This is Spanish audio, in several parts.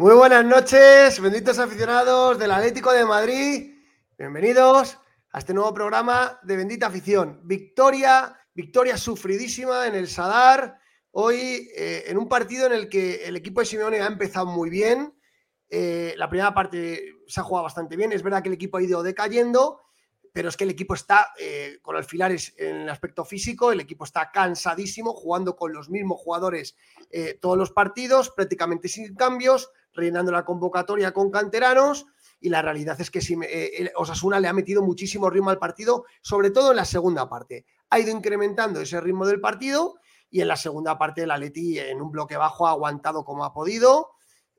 Muy buenas noches, benditos aficionados del Atlético de Madrid. Bienvenidos a este nuevo programa de Bendita Afición. Victoria, victoria sufridísima en el Sadar. Hoy eh, en un partido en el que el equipo de Simeone ha empezado muy bien. Eh, la primera parte se ha jugado bastante bien. Es verdad que el equipo ha ido decayendo, pero es que el equipo está eh, con alfilares en el aspecto físico. El equipo está cansadísimo, jugando con los mismos jugadores todos los partidos, prácticamente sin cambios rellenando la convocatoria con canteranos y la realidad es que eh, Osasuna le ha metido muchísimo ritmo al partido, sobre todo en la segunda parte. Ha ido incrementando ese ritmo del partido y en la segunda parte el Atleti en un bloque bajo ha aguantado como ha podido.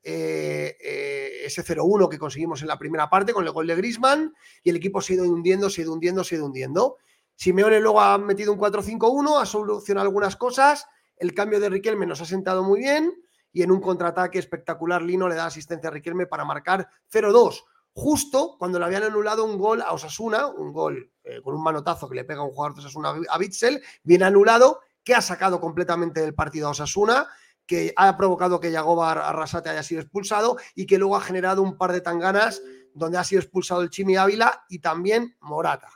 Eh, eh, ese 0-1 que conseguimos en la primera parte con el gol de Grisman y el equipo se ha ido hundiendo, se ha ido hundiendo, se ha ido hundiendo. Simeone luego ha metido un 4-5-1, ha solucionado algunas cosas, el cambio de Riquelme nos ha sentado muy bien y en un contraataque espectacular Lino le da asistencia a Riquelme para marcar 0-2, justo cuando le habían anulado un gol a Osasuna, un gol eh, con un manotazo que le pega un jugador de Osasuna a Bitzel, bien anulado, que ha sacado completamente del partido a Osasuna, que ha provocado que Yagoba Arrasate haya sido expulsado y que luego ha generado un par de tanganas donde ha sido expulsado el Chimi Ávila y también Morata.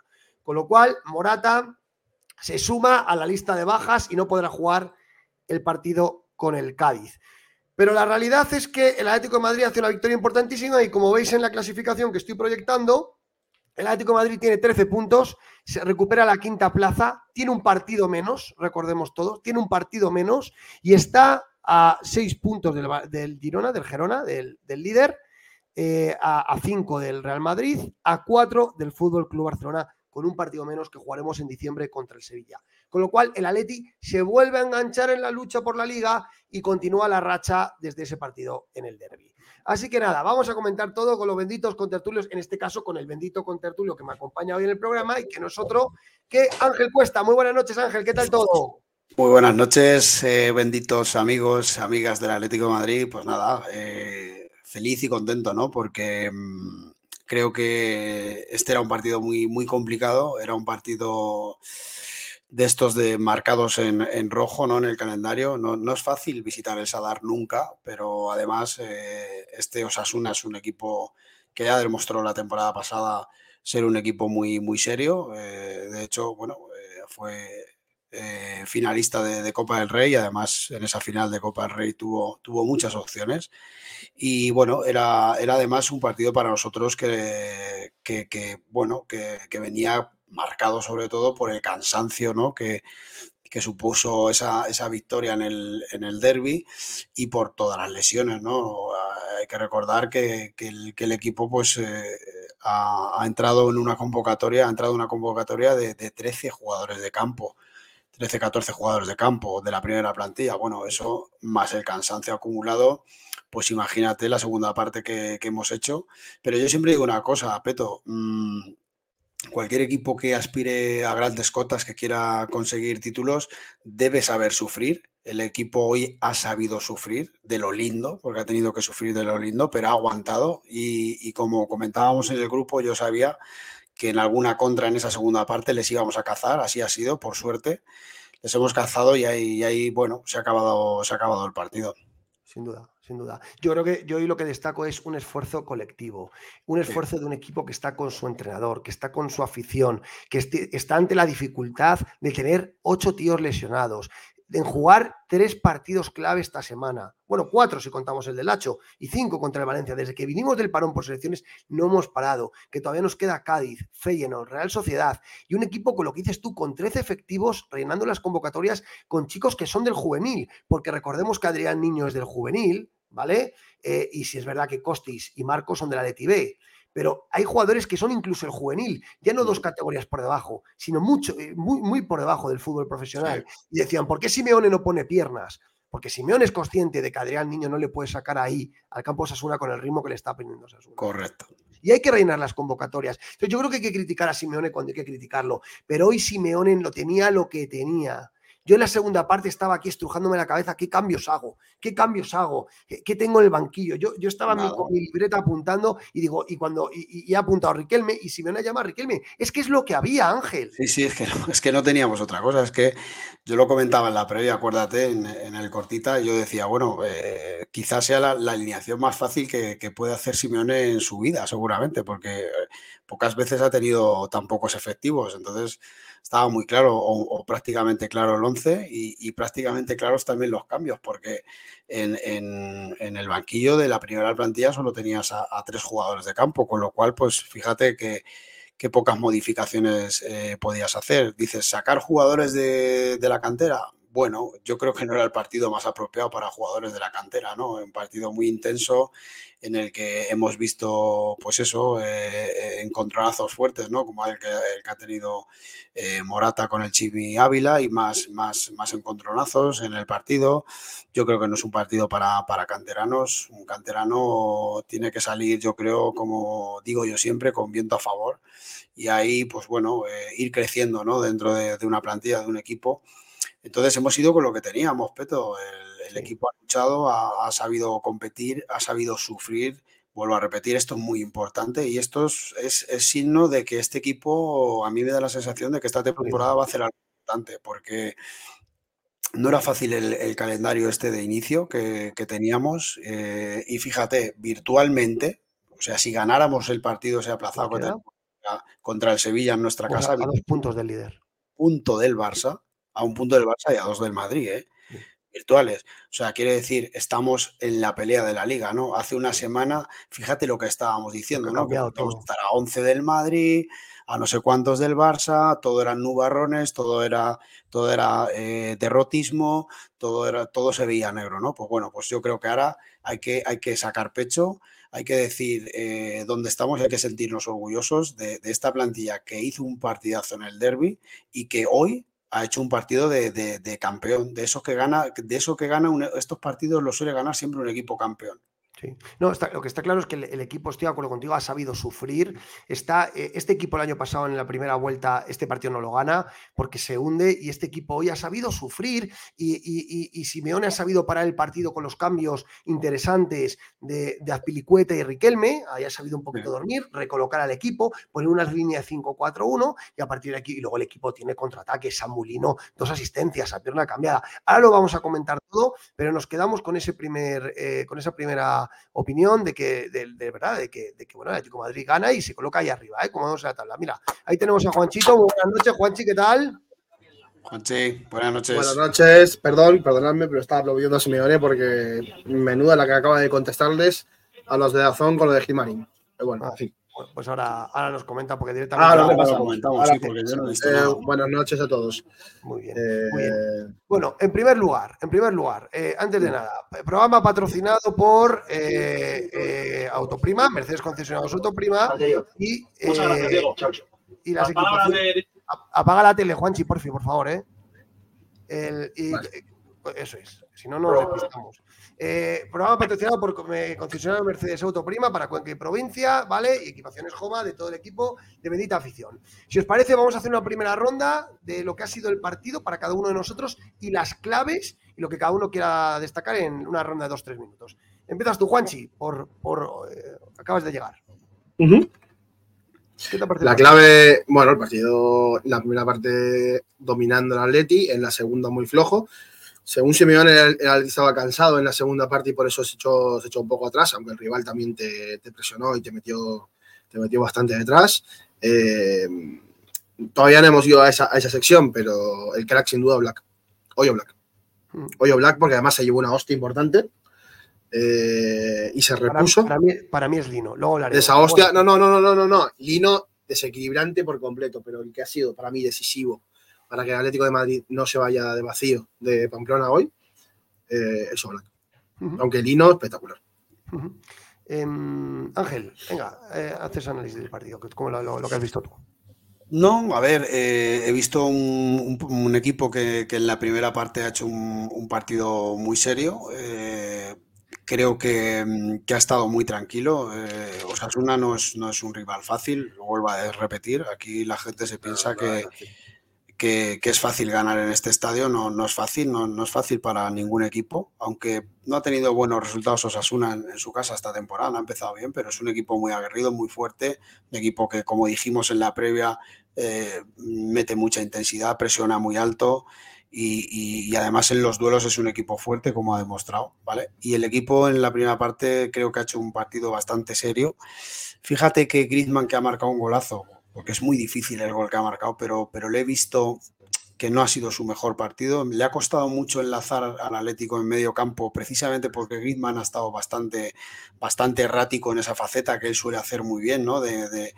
Con lo cual, Morata se suma a la lista de bajas y no podrá jugar el partido con el Cádiz. Pero la realidad es que el Atlético de Madrid hace una victoria importantísima y como veis en la clasificación que estoy proyectando, el Atlético de Madrid tiene 13 puntos, se recupera la quinta plaza, tiene un partido menos, recordemos todos, tiene un partido menos y está a 6 puntos del, Girona, del Gerona, del, líder, eh, a 5 del Real Madrid, a 4 del Fútbol Club Barcelona con un partido menos que jugaremos en diciembre contra el Sevilla. Con lo cual, el Atleti se vuelve a enganchar en la lucha por la liga y continúa la racha desde ese partido en el derby. Así que nada, vamos a comentar todo con los benditos contertulios, en este caso con el bendito contertulio que me acompaña hoy en el programa y que no es otro que Ángel Cuesta. Muy buenas noches, Ángel, ¿qué tal todo? Muy buenas noches, eh, benditos amigos, amigas del Atlético de Madrid. Pues nada, eh, feliz y contento, ¿no? Porque mm, Creo que este era un partido muy, muy complicado, era un partido de estos de marcados en, rojo ¿no? en el calendario. No, es fácil visitar el Sadar nunca, pero además eh, este Osasuna es un equipo que ya demostró la temporada pasada ser un equipo muy, muy serio. De hecho, bueno, eh, finalista de, Copa del Rey, además en esa final de Copa del Rey tuvo, tuvo muchas opciones. Y bueno, era, era además un partido para nosotros que, que, bueno, que, venía marcado sobre todo por el cansancio ¿no? que, supuso esa, esa, victoria en el, en el derby y por todas las lesiones. ¿no? Hay que recordar que, el, equipo pues, eh, ha, entrado en una convocatoria, ha entrado en una convocatoria de, de 13 jugadores de campo. 13, 14 jugadores de campo de la primera plantilla. Bueno, eso más el cansancio acumulado, pues imagínate la segunda parte que, hemos hecho. Pero yo siempre digo una cosa, Peto, mm, cualquier equipo que aspire a grandes cotas, que quiera conseguir títulos, debe saber sufrir. El equipo hoy ha sabido sufrir de lo lindo, porque ha tenido que sufrir de lo lindo, pero ha aguantado. Y, y como comentábamos en el grupo, yo sabía que en alguna contra en esa segunda parte les íbamos a cazar, así ha sido, por suerte. Les hemos cazado y ahí, ahí bueno, se ha, acabado, se ha acabado el partido. Sin duda, sin duda. Yo creo que yo hoy lo que destaco es un esfuerzo colectivo, un esfuerzo de un equipo que está con su entrenador, que está con su afición, que está ante la dificultad de tener ocho tíos lesionados, en jugar tres partidos clave esta semana. Bueno, cuatro si contamos el del Lacho y cinco contra el Valencia. Desde que vinimos del parón por selecciones no hemos parado. Que todavía nos queda Cádiz, Feyenoord, Real Sociedad y un equipo con lo que dices tú, con 13 efectivos, rellenando las convocatorias con chicos que son del juvenil. Porque recordemos que Adrián Niño es del juvenil, ¿vale? Eh, y si es verdad que Costis y Marcos son de la de B pero hay jugadores que son incluso el juvenil, ya no dos categorías por debajo, sino mucho, eh, muy, muy por debajo del fútbol profesional. Y decían, ¿por qué Simeone no pone piernas? Porque Simeone es consciente de que Adrián Niño no le puede sacar ahí al campo Sasuna con el ritmo que le está poniendo Sasuna. Correcto. Y hay que reinar las convocatorias. Entonces yo creo que hay que criticar a Simeone cuando hay que criticarlo, pero hoy Simeone lo tenía lo que tenía. Yo en la segunda parte estaba aquí estrujándome la cabeza, ¿qué cambios hago? ¿Qué cambios hago? ¿Qué, tengo en el banquillo? Yo, yo estaba con mi libreta apuntando y digo, y cuando y, he apuntado a Riquelme, y si me van a llamar Riquelme, es que es lo que había, Ángel. Sí, sí, es que, no, es que no teníamos otra cosa, es que yo lo comentaba en la previa, acuérdate, en, el cortita, yo decía, bueno, eh, quizás sea la, alineación más fácil que, que puede hacer Simeone en su vida, seguramente, porque eh, pocas veces ha tenido tan pocos efectivos, entonces estaba muy claro o, prácticamente claro el 11 y, prácticamente claros también los cambios, porque en, el banquillo de la primera plantilla solo tenías a, tres jugadores de campo, con lo cual, pues fíjate que, pocas modificaciones eh, podías hacer. Dices, sacar jugadores de la cantera, bueno, yo creo que no era el partido más apropiado para jugadores de la cantera, ¿no? Un partido muy intenso en el que hemos visto, pues eso, eh, encontronazos fuertes, ¿no? Como el que, ha tenido eh, Morata con el Chibi Ávila y más, más, más encontronazos en el partido. Yo creo que no es un partido para, canteranos. Un canterano tiene que salir, yo creo, como digo yo siempre, con viento a favor. Y ahí, pues bueno, eh, ir creciendo, ¿no? Dentro de, de una plantilla, de un equipo entonces hemos ido con lo que teníamos, Peto. El, equipo ha luchado, ha, sabido competir, ha sabido sufrir. Vuelvo a repetir, esto es muy importante y esto es, signo de que este equipo, a mí me da la sensación de que esta temporada va a hacer algo importante, porque no era fácil el, calendario este de inicio que, teníamos eh, y fíjate, virtualmente, o sea, si ganáramos el partido se ha aplazado contra, el Sevilla en nuestra casa. A dos puntos del líder. Punto del Barça a un punto del Barça y a dos del Madrid, ¿eh? virtuales. O sea, quiere decir, estamos en la pelea de la liga, ¿no? Hace una semana, fíjate lo que estábamos diciendo, ¿no? Que a estar a 11 del Madrid, a no sé cuántos del Barça, todo eran nubarrones, todo era, todo era eh, derrotismo, todo, era, todo se veía negro, ¿no? Pues bueno, pues yo creo que ahora hay que, hay que sacar pecho, hay que decir eh, dónde estamos hay que sentirnos orgullosos de, de esta plantilla que hizo un partidazo en el derby y que hoy ha hecho un partido de, campeón, de esos que gana, de eso que gana estos partidos los suele ganar siempre un equipo campeón. Sí. No, lo que está claro es que el, equipo, estoy de acuerdo contigo, ha sabido sufrir. Está, eh, este equipo el año pasado en la primera vuelta, este partido no lo gana porque se hunde y este equipo hoy ha sabido sufrir y, Simeone ha sabido parar el partido con los cambios interesantes de, de Azpilicueta y Riquelme, ahí ha sabido un poquito dormir, recolocar al equipo, poner unas líneas 5-4-1 y a partir de aquí, y luego el equipo tiene contraataque, Samulino, dos asistencias a pierna cambiada. Ahora lo vamos a comentar todo, pero nos quedamos con ese primer, eh, con esa primera opinión de que, de, verdad, de que, de que, bueno, el Atlético Madrid gana y se coloca ahí arriba, ¿eh? Como vamos a la tabla. Mira, ahí tenemos a Juanchito. buenas noches, Juanchi, ¿qué tal? Juanchi, buenas noches. Buenas noches, perdón, perdonadme, pero estaba aplaudiendo a Simeone porque menuda la que acaba de contestarles a los de Azón con lo de Gilmarín. Pero bueno, ah, pues ahora, ahora nos comenta porque directamente. Ahora comentamos, sí, porque yo no eh, buenas noches a todos. Muy bien, muy bien. Eh, bueno, en primer lugar, en primer lugar, eh, antes de nada, programa patrocinado por Autoprima, Mercedes Concesionados Autoprima y, y las equipaciones. Apaga la tele, Juanchi, por fin, por favor, ¿eh? Eso es, si no, nos despistamos. Eh, programa patrocinado por concesionario Mercedes Autoprima para Cuenca y provincia, ¿vale? Y equipaciones Joma de todo el equipo de Bendita Afición. Si os parece, vamos a hacer una primera ronda de lo que ha sido el partido para cada uno de nosotros y las claves y lo que cada uno quiera destacar en una ronda de dos, tres minutos. Empiezas tú, Juanchi, por, por eh, acabas de llegar. la clave, bueno, el partido, la primera parte dominando el Atleti, en la segunda muy flojo según Simeone, el, el estaba cansado en la segunda parte y por eso se echó, se echó un poco atrás, aunque el rival también te, presionó y te metió, te metió bastante detrás. Eh, todavía no hemos ido a esa, sección, pero el crack sin duda Black. Hoyo Black. Mm. Hoyo Black porque además se llevó una hostia importante. Eh, y se repuso. Para, mí, para mí, es Lino. Luego Esa hostia, no, no, no, no, no, no. Lino desequilibrante por completo, pero el que ha sido para mí decisivo para que el Atlético de Madrid no se vaya de vacío de Pamplona hoy, eh, eso Aunque Lino, espectacular. Em, Ángel, venga, eh, haces análisis del partido, como lo, que has visto tú. No, a ver, eh, he visto un, equipo que, en la primera parte ha hecho un, partido muy serio. creo que, ha estado muy tranquilo. Osasuna no es, no es un rival fácil, lo vuelvo a repetir. Aquí la gente se piensa que, que, es fácil ganar en este estadio, no, no es fácil, no, no, es fácil para ningún equipo, aunque no ha tenido buenos resultados Osasuna en, su casa esta temporada, ha empezado bien, pero es un equipo muy aguerrido, muy fuerte, un equipo que, como dijimos en la previa, eh, mete mucha intensidad, presiona muy alto y, y, además en los duelos es un equipo fuerte, como ha demostrado, ¿vale? Y el equipo en la primera parte creo que ha hecho un partido bastante serio. Fíjate que Griezmann, que ha marcado un golazo, porque es muy difícil el gol que ha marcado, pero, pero le he visto que no ha sido su mejor partido. Le ha costado mucho enlazar al Atlético en medio campo, precisamente porque Griezmann ha estado bastante, bastante errático en esa faceta que él suele hacer muy bien, ¿no? De,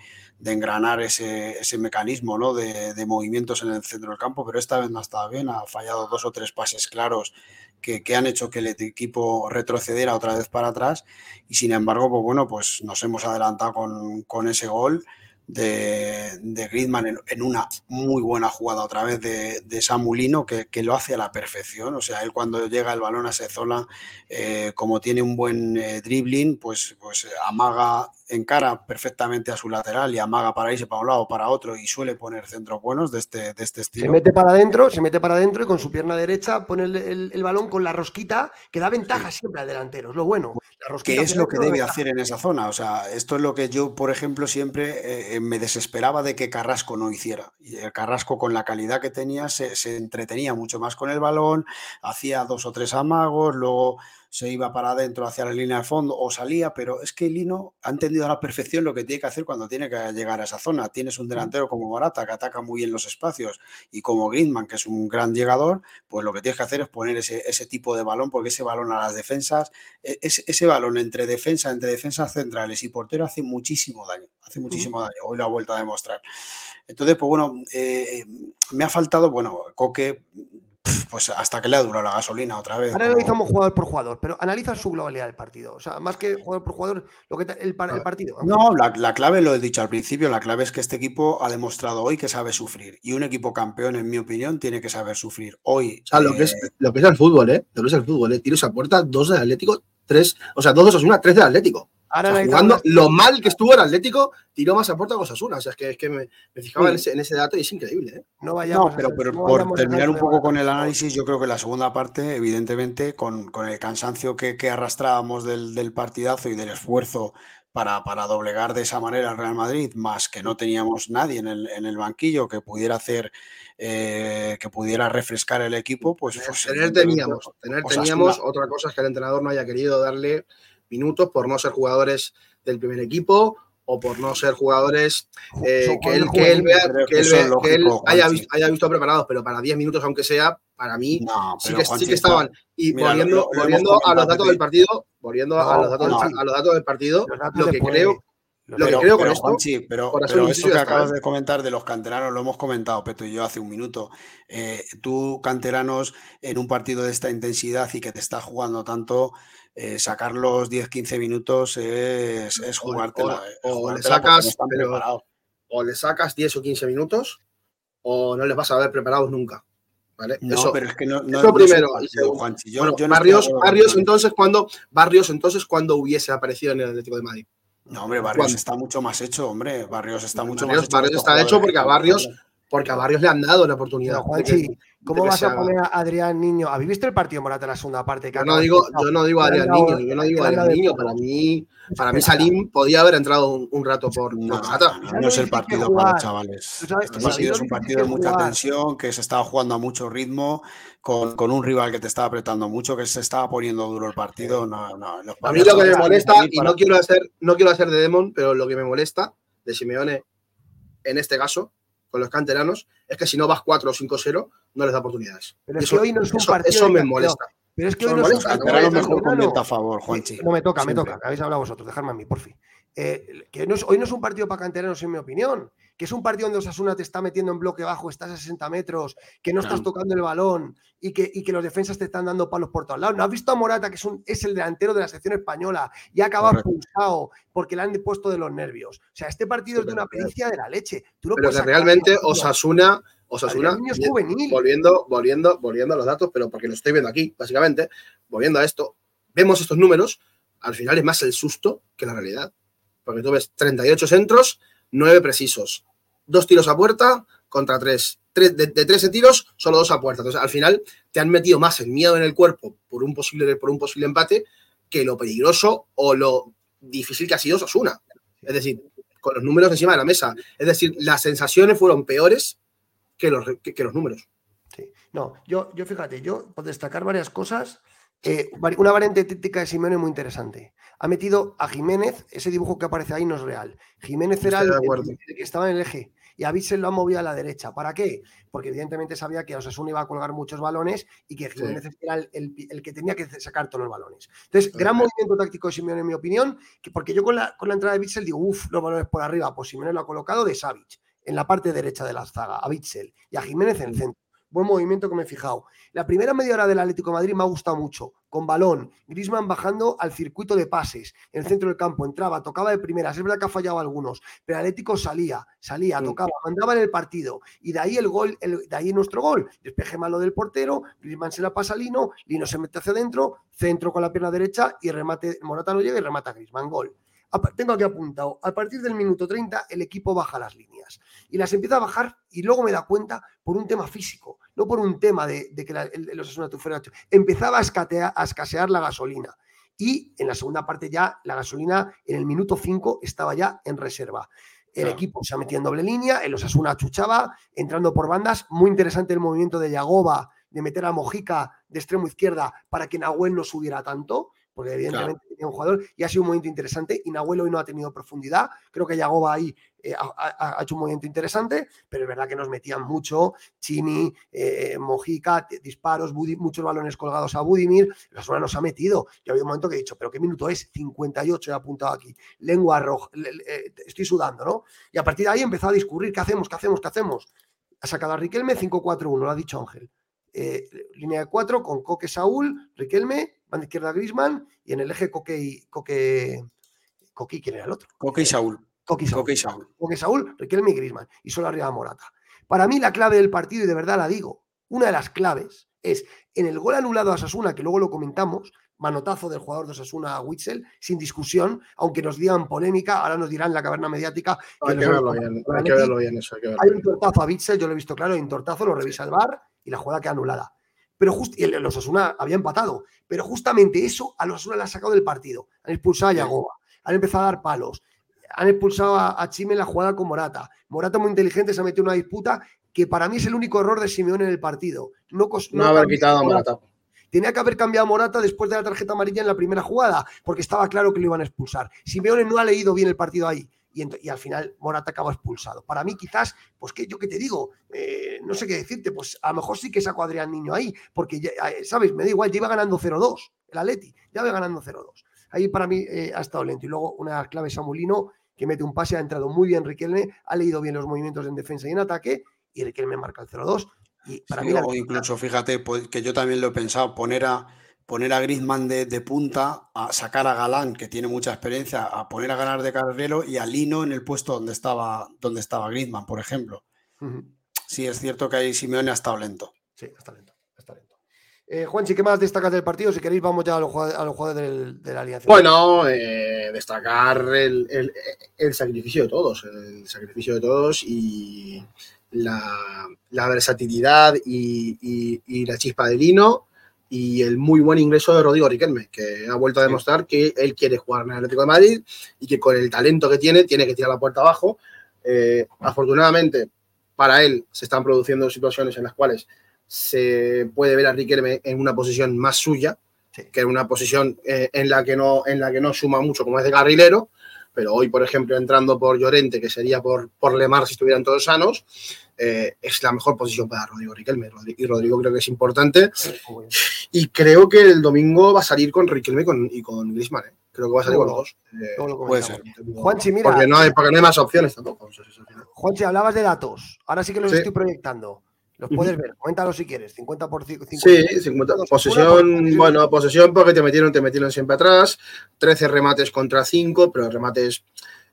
engranar ese, ese mecanismo ¿no? de, de, movimientos en el centro del campo, pero esta vez no ha estado bien, ha fallado dos o tres pases claros que, que, han hecho que el equipo retrocediera otra vez para atrás y sin embargo, pues bueno, pues nos hemos adelantado con, con ese gol de, de Griezmann en, una muy buena jugada otra vez de, de Samulino que, que, lo hace a la perfección. O sea, él cuando llega el balón a esa zona, eh, como tiene un buen eh, dribbling, pues, pues amaga, encara perfectamente a su lateral y amaga para irse para un lado o para otro y suele poner centros buenos de este, de este estilo. Se mete para adentro, se mete para adentro y con su pierna derecha pone el, el, el balón con la rosquita que da ventaja sí. siempre al delantero, es lo bueno. ¿Qué es lo que debe hacer en esa zona? O sea, esto es lo que yo, por ejemplo, siempre eh, me desesperaba de que Carrasco no hiciera. Y el Carrasco, con la calidad que tenía, se, se entretenía mucho más con el balón, hacía dos o tres amagos, luego se iba para adentro hacia la línea de fondo o salía, pero es que Lino ha entendido a la perfección lo que tiene que hacer cuando tiene que llegar a esa zona. Tienes un delantero como Morata que ataca muy bien los espacios y como Griezmann que es un gran llegador, pues lo que tienes que hacer es poner ese, ese tipo de balón porque ese balón a las defensas, e, ese, ese, balón entre defensa, entre defensas centrales y portero hace muchísimo daño, hace muchísimo daño. Hoy lo ha vuelto a demostrar. Entonces, pues bueno, eh, me ha faltado, bueno, Coque pues hasta que le ha durado la gasolina otra vez. Ahora como... analizamos jugador por jugador, pero analiza su globalidad del partido. O sea, más que jugador por jugador, lo que el, el partido. No, la, la, clave, lo he dicho al principio, la clave es que este equipo ha demostrado hoy que sabe sufrir. Y un equipo campeón, en mi opinión, tiene que saber sufrir. Hoy. O sea, lo, eh... que, es, lo que es el fútbol, ¿eh? Lo que es el fútbol, ¿eh? Tiros a puerta, dos del Atlético, tres. O sea, dos de Osasuna, tres del Atlético. Ahora o sea, jugando lo mal que estuvo el Atlético, tiró más a puerta con Osasuna. O sea, es que, es que me, me fijaba sí. en, ese, en, ese, dato y es increíble. ¿eh? No vayamos. No, pero, pero no por terminar un poco con el análisis, yo creo que la segunda parte, evidentemente, con, con el cansancio que, que arrastrábamos del, del, partidazo y del esfuerzo para, para, doblegar de esa manera al Real Madrid, más que no teníamos nadie en el, en el banquillo que pudiera hacer. Eh, que pudiera refrescar el equipo, pues. pues tener teníamos, tener teníamos. Otra cosa es que el entrenador no haya querido darle minutos por no ser jugadores del primer equipo o por no ser jugadores eh, que, él, que, él, vea, que, él, vea, que él haya, visto, haya, visto, preparados, pero para 10 minutos, aunque sea, para mí no, sí, que, sí, que, estaban. Y mira, volviendo, lo, lo volviendo a los datos del partido, volviendo no, a, los datos, no. a los datos del partido, lo que creo. Lo que pero, creo pero, con esto, Juanchi, pero, pero eso que acabas de comentar de los canteranos lo hemos comentado Peto y yo hace un minuto. Eh, tú, canteranos, en un partido de esta intensidad y que te está jugando tanto, eh, sacar los 10-15 minutos es, es jugártela. O, o, o le sacas, pero, o le sacas 10 o 15 minutos o no les vas a ver preparados nunca. ¿Vale? No, eso, pero es que no, no eso primero. Yo, bueno, yo Barrios, Barrios entonces cuando Barrios entonces cuando hubiese aparecido en el Atlético de Madrid. No, hombre, Barrios ¿Cuándo? está mucho más hecho, hombre. Barrios está mucho Barrios, más hecho. Barrios está hecho porque a Barrios, porque a Barrios le han dado la oportunidad. Pero, Juanchi, ¿cómo vas a poner a Adrián Niño? ¿Habéis visto el partido Morata en la segunda parte? Yo no digo, yo no digo Adrián Niño, yo no digo Adrián Niño. Para mí, para mí Salim podía haber entrado un, un rato por no, Morata. No, no, es el partido para los chavales. Este partido es un partido de mucha tensión, que se estaba jugando a mucho ritmo, con, con, un rival que te estaba apretando mucho, que se estaba poniendo duro el partido. No, no, a mí lo que me molesta, y no quiero hacer, no quiero hacer de Demon, pero lo que me molesta de Simeone en este caso, con los canteranos, es que si no vas 4 o 5-0, no les da oportunidades. Pero es eso, que hoy no es un eso, partido. Eso me molesta. Pero es que hoy no molesta, es un partido. mejor comenta a favor, Juanchi. No me toca, Siempre. me toca. Habéis hablado vosotros, dejadme a mí, por fin. Eh, que no es, hoy no es un partido para canteranos, en mi opinión. Que es un partido donde Osasuna te está metiendo en bloque bajo, estás a 60 metros, que no estás tocando el balón y que, y que los defensas te están dando palos por todos lados. ¿No has visto a Morata, que es, un, es el delantero de la sección española y ha acabado expulsado porque le han puesto de los nervios? O sea, este partido es de una pericia de la leche. Tú no pero que realmente Osasuna. Osasuna, volviendo, volviendo, volviendo a los datos, pero porque lo estoy viendo aquí, básicamente, volviendo a esto, vemos estos números, al final es más el susto que la realidad. Porque tú ves 38 centros, 9 precisos, dos tiros a puerta contra tres. de, 13 tiros, solo dos a puerta. Entonces, al final, te han metido más el miedo en el cuerpo por un posible, por un posible empate que lo peligroso o lo difícil que ha sido Osasuna. Es decir, con los números encima de la mesa. Es decir, las sensaciones fueron peores que los, que, los números. Sí. No, yo, yo fíjate, yo por destacar varias cosas, eh, una variante típica de Simeone muy interesante. Ha metido a Jiménez, ese dibujo que aparece ahí no es real. Jiménez era el, que estaba en el eje y a Bitzel lo ha movido a la derecha. ¿Para qué? Porque evidentemente sabía que Osasuna iba a colgar muchos balones y que Jiménez era el, que tenía que sacar todos los balones. Entonces, gran movimiento táctico de Simeone, en mi opinión, que porque yo con la, con la entrada de Bitzel digo, uff, los balones por arriba, pues Simeone lo ha colocado de Savic en la parte derecha de la zaga, a Bitzel y a Jiménez en el centro buen movimiento que me he fijado. La primera media hora del Atlético de Madrid me ha gustado mucho, con balón, Grisman bajando al circuito de pases, en el centro del campo, entraba, tocaba de primeras, es verdad que ha fallado algunos, pero el Atlético salía, salía, tocaba, mandaba en el partido, y de ahí el gol, de ahí nuestro gol, despeje malo del portero, Grisman se la pasa a Lino, Lino se mete hacia adentro, centro con la pierna derecha y remate, Morata no llega y remata a Grisman, gol. Tengo aquí apuntado, a partir del minuto 30 el equipo baja las líneas y las empieza a bajar y luego me da cuenta por un tema físico, no por un tema de, que los Asuna Empezaba a, escasear la gasolina y en la segunda parte ya la gasolina en el minuto 5 estaba ya en reserva. El equipo se ha metido en doble línea, el Osasuna chuchaba, entrando por bandas. Muy interesante el movimiento de Yagoba de meter a Mojica de extremo izquierda para que Nahuel no subiera tanto porque evidentemente tenía un jugador y ha sido un movimiento interesante. Y Nahuel hoy no ha tenido profundidad. Creo que Yagoba ahí eh, ha, hecho un movimiento interesante, pero es verdad que nos metían mucho. Chini, eh, Mojica, disparos, muchos balones colgados a Budimir. La zona nos ha metido. Yo había un momento que he dicho, ¿pero qué minuto es? 58 he apuntado aquí. Lengua roja. Eh, estoy sudando, ¿no? Y a partir de ahí empezó a discurrir: ¿qué hacemos? ¿Qué hacemos? ¿Qué hacemos? Ha sacado a Riquelme 5-4-1, lo ha dicho Ángel. línea de 4 con Coque Saúl, Riquelme banda izquierda Grisman y en el eje Coque y Coque. Coque, ¿quién era el otro? Coque y Saúl. Coque y Saúl. Coque y Saúl. Coque Saúl, Riquelme y Grisman. Y solo arriba Morata. Para mí, la clave del partido, y de verdad la digo, una de las claves es en el gol anulado a Sasuna, que luego lo comentamos, manotazo del jugador de Sasuna a Witzel, sin discusión, aunque nos digan polémica, ahora nos dirán la caverna mediática. hay, que verlo bien, hay que verlo bien, eso. Hay, un tortazo a Witzel, yo lo he visto claro, hay un tortazo, lo revisa el bar y la jugada queda anulada. Pero justo, y los Osasuna había empatado, pero justamente eso a los Osasuna le ha sacado del partido. Han expulsado a Yagoba, han empezado a dar palos, han expulsado a, Chime en la jugada con Morata. Morata muy inteligente se ha metido en una disputa que para mí es el único error de Simeone en el partido. No, no, haber quitado a Morata. Tenía que haber cambiado a Morata después de la tarjeta amarilla en la primera jugada, porque estaba claro que lo iban a expulsar. Simeone no ha leído bien el partido ahí y, al final Morata acaba expulsado. Para mí, quizás, pues que yo que te digo, eh, no sé qué decirte, pues a lo mejor sí que saco a Adrián Niño ahí, porque, eh, ¿sabes? Me da igual, ya iba ganando 0-2 el Atleti, ya va ganando 0-2. Ahí para mí eh, ha estado lento. Y luego una clave Samulino, que mete un pase, ha entrado muy bien Riquelme, ha leído bien los movimientos en defensa y en ataque, y Riquelme marca el 0-2. Y para mí o incluso, fíjate, pues, que yo también lo he pensado, poner a poner a Griezmann de, punta, a sacar a Galán, que tiene mucha experiencia, a poner a ganar de carrero y a Lino en el puesto donde estaba, donde estaba Griezmann, por ejemplo. Sí, es cierto que ahí Simeone ha estado lento. Sí, está lento. Está lento. Eh, Juanchi, ¿qué más destacas del partido? Si queréis, vamos ya a los jugadores, de la Alianza. Bueno, eh, destacar el, sacrificio de todos, el sacrificio de todos y la, versatilidad y, la chispa de Lino y el muy buen ingreso de Rodrigo Riquelme, que ha vuelto a demostrar que él quiere jugar en el Atlético de Madrid y que con el talento que tiene, tiene que tirar la puerta abajo. Eh, afortunadamente, para él se están produciendo situaciones en las cuales se puede ver a Riquelme en una posición más suya, que en una posición eh, en, la que no, en la que no suma mucho, como es de carrilero, pero hoy, por ejemplo, entrando por Llorente, que sería por, por Lemar si estuvieran todos sanos, eh, es la mejor posición para Rodrigo Riquelme. Y Rodrigo creo que es importante. Y creo que el domingo va a salir con Riquelme y con, Griezmann. ¿eh? Creo que va a salir con los dos. Eh, puede ser. Juanchi, mira. Porque no, hay, porque no hay más opciones tampoco. Juanchi, hablabas de datos. Ahora sí que los estoy proyectando. Los puedes ver, cuéntalo si quieres, 50 por 5. Sí, 50. Posesión, bueno, posesión porque te metieron, te metieron siempre atrás, 13 remates contra 5, pero remates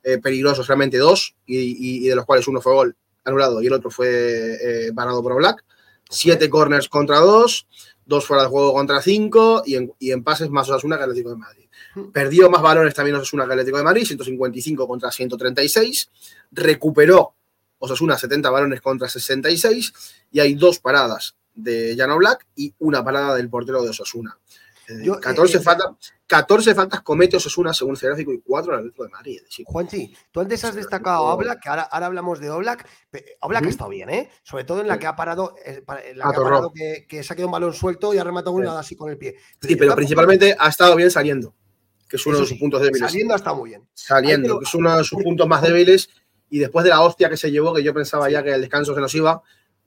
eh, peligrosos realmente 2, y, de los cuales uno fue gol anulado y el otro fue eh, parado por Black. 7 corners contra 2, 2 fuera de juego contra 5 y en, y en pases más Osasuna que Atlético de Madrid. Perdió más balones también Osasuna que Atlético de Madrid, 155 contra 136. Recuperó Osasuna 70 balones contra 66 y hay dos paradas de Llano Black y una parada del portero de Osasuna. 14, eh, eh, faltas, 14 faltas comete Osasuna según el gráfico y 4 el Atlético de Madrid. Juanchi, tú antes has destacado a Oblak, que ahora, ahora hablamos de Oblak. Oblak ha estado bien, ¿eh? Sobre todo en la que ha parado, la que, ha parado que, se ha quedado un balón suelto y ha rematado una así con el pie. sí, pero principalmente ha estado bien saliendo, que es uno de sus puntos débiles. Saliendo ha estado muy bien. Saliendo, que es uno de sus puntos más débiles. Y después de la hostia que se llevó, que yo pensaba ya que el descanso se nos iba,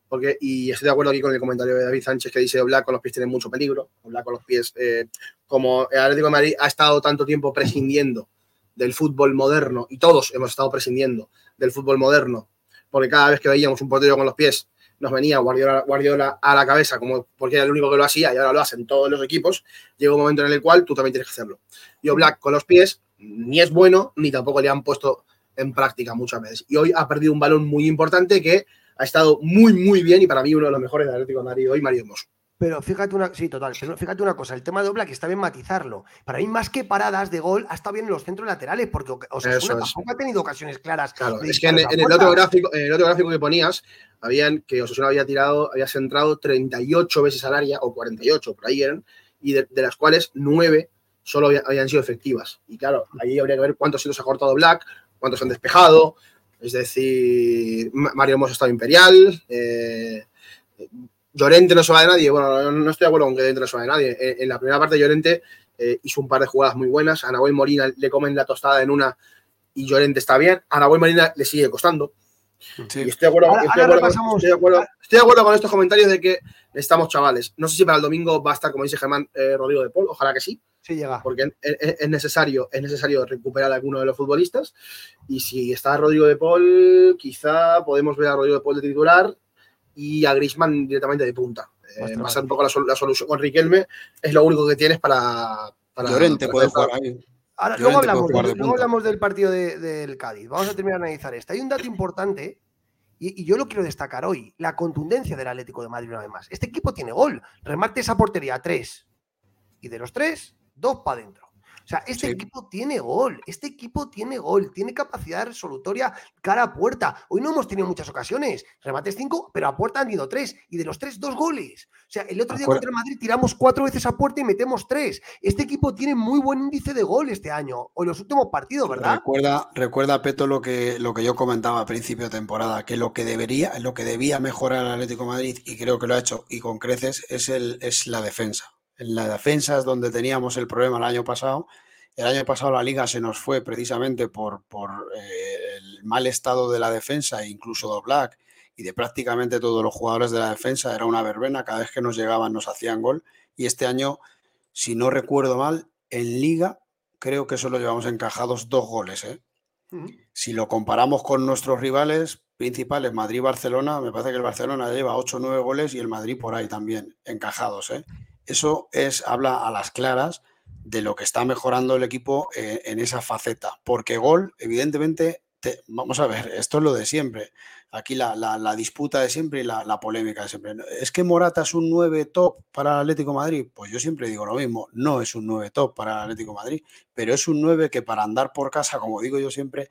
porque, y estoy de acuerdo aquí con el comentario de David Sánchez que dice Oblak con los pies tiene mucho peligro. Oblak con los pies, eh, como el Atlético de Madrid ha estado tanto tiempo prescindiendo del fútbol moderno, y todos hemos estado prescindiendo del fútbol moderno, porque cada vez que veíamos un portero con los pies, nos venía Guardiola, Guardiola, a la cabeza, como porque era el único que lo hacía y ahora lo hacen todos los equipos, llega un momento en el cual tú también tienes que hacerlo. Y Oblak con los pies ni es bueno, ni tampoco le han puesto en práctica muchas veces. Y hoy ha perdido un balón muy importante que ha estado muy, muy bien y para mí uno de los mejores del Atlético de Madrid hoy, Mario Mosso. Pero fíjate una, sí, total, pero fíjate una cosa, el tema de Oblak está bien matizarlo. Para mí, más que paradas de gol, ha estado bien en los centros laterales, porque o sea, tampoco ha tenido ocasiones claras. Claro, es que en, el otro gráfico, en el otro gráfico que ponías, habían que Osasuna había tirado, había centrado 38 veces al área, o 48, por ahí eran, y de, las cuales 9 solo habían, sido efectivas. Y claro, ahí habría que ver cuántos se ha cortado Black, cuántos han despejado, es decir, Mario Moss estado imperial. Eh, Llorente no se va de nadie. Bueno, no estoy de acuerdo con que Llorente no se va de nadie. En, la primera parte, Llorente eh, hizo un par de jugadas muy buenas. A Nahuel Molina le comen la tostada en una y Llorente está bien. A Nahuel Molina le sigue costando. estoy de acuerdo, con estos comentarios de que estamos chavales. No sé si para el domingo va a estar, como dice Germán eh, Rodrigo de Paul, ojalá que sí. Porque es, necesario, es necesario recuperar a alguno de los futbolistas. Y si está Rodrigo de Paul, quizá podemos ver a Rodrigo de Paul de titular y a Grisman directamente de punta. Eh, a ser un poco la, solución con Riquelme. Es lo único que tienes para. para Llorente puede jugar ahí. Ahora, luego, hablamos, del partido del Cádiz. Vamos a terminar de analizar esto. Hay un dato importante y, yo lo quiero destacar hoy, la contundencia del Atlético de Madrid una vez más. Este equipo tiene gol, remate esa portería tres. Y de los tres, dos para adentro. O sea, este equipo tiene gol, este equipo tiene gol, tiene capacidad resolutoria cara a puerta. Hoy no hemos tenido muchas ocasiones, remates cinco, pero a puerta han ido tres, y de los tres, dos goles. O sea, el otro día contra el Madrid tiramos cuatro veces a puerta y metemos tres. Este equipo tiene muy buen índice de gol este año, o en los últimos partidos, ¿verdad? Recuerda, recuerda Peto, lo que, lo que yo comentaba a principio de temporada, que lo que debería, lo que debía mejorar el Atlético Madrid, y creo que lo ha hecho, y con creces, es, el, es la defensa en la defensa es donde teníamos el problema el año pasado. El año pasado la liga se nos fue precisamente por, por eh, el mal estado de la defensa, e incluso de Black y de prácticamente todos los jugadores de la defensa. Era una verbena, cada vez que nos llegaban nos hacían gol. Y este año, si no recuerdo mal, en liga creo que solo llevamos encajados dos goles. ¿eh? Si lo comparamos con nuestros rivales principales, Madrid y Barcelona, me parece que el Barcelona lleva 8 o 9 goles y el Madrid por ahí también encajados. ¿eh? Eso es, habla a las claras de lo que está mejorando el equipo eh, en esa faceta. Porque gol, evidentemente, vamos a ver, esto es lo de siempre. Aquí la, disputa de siempre y la, polémica de siempre. ¿Es que Morata es un 9 top para el Atlético Madrid? Pues yo siempre digo lo mismo, no es un 9 top para el Atlético Madrid, pero es un 9 que para andar por casa, como digo yo siempre,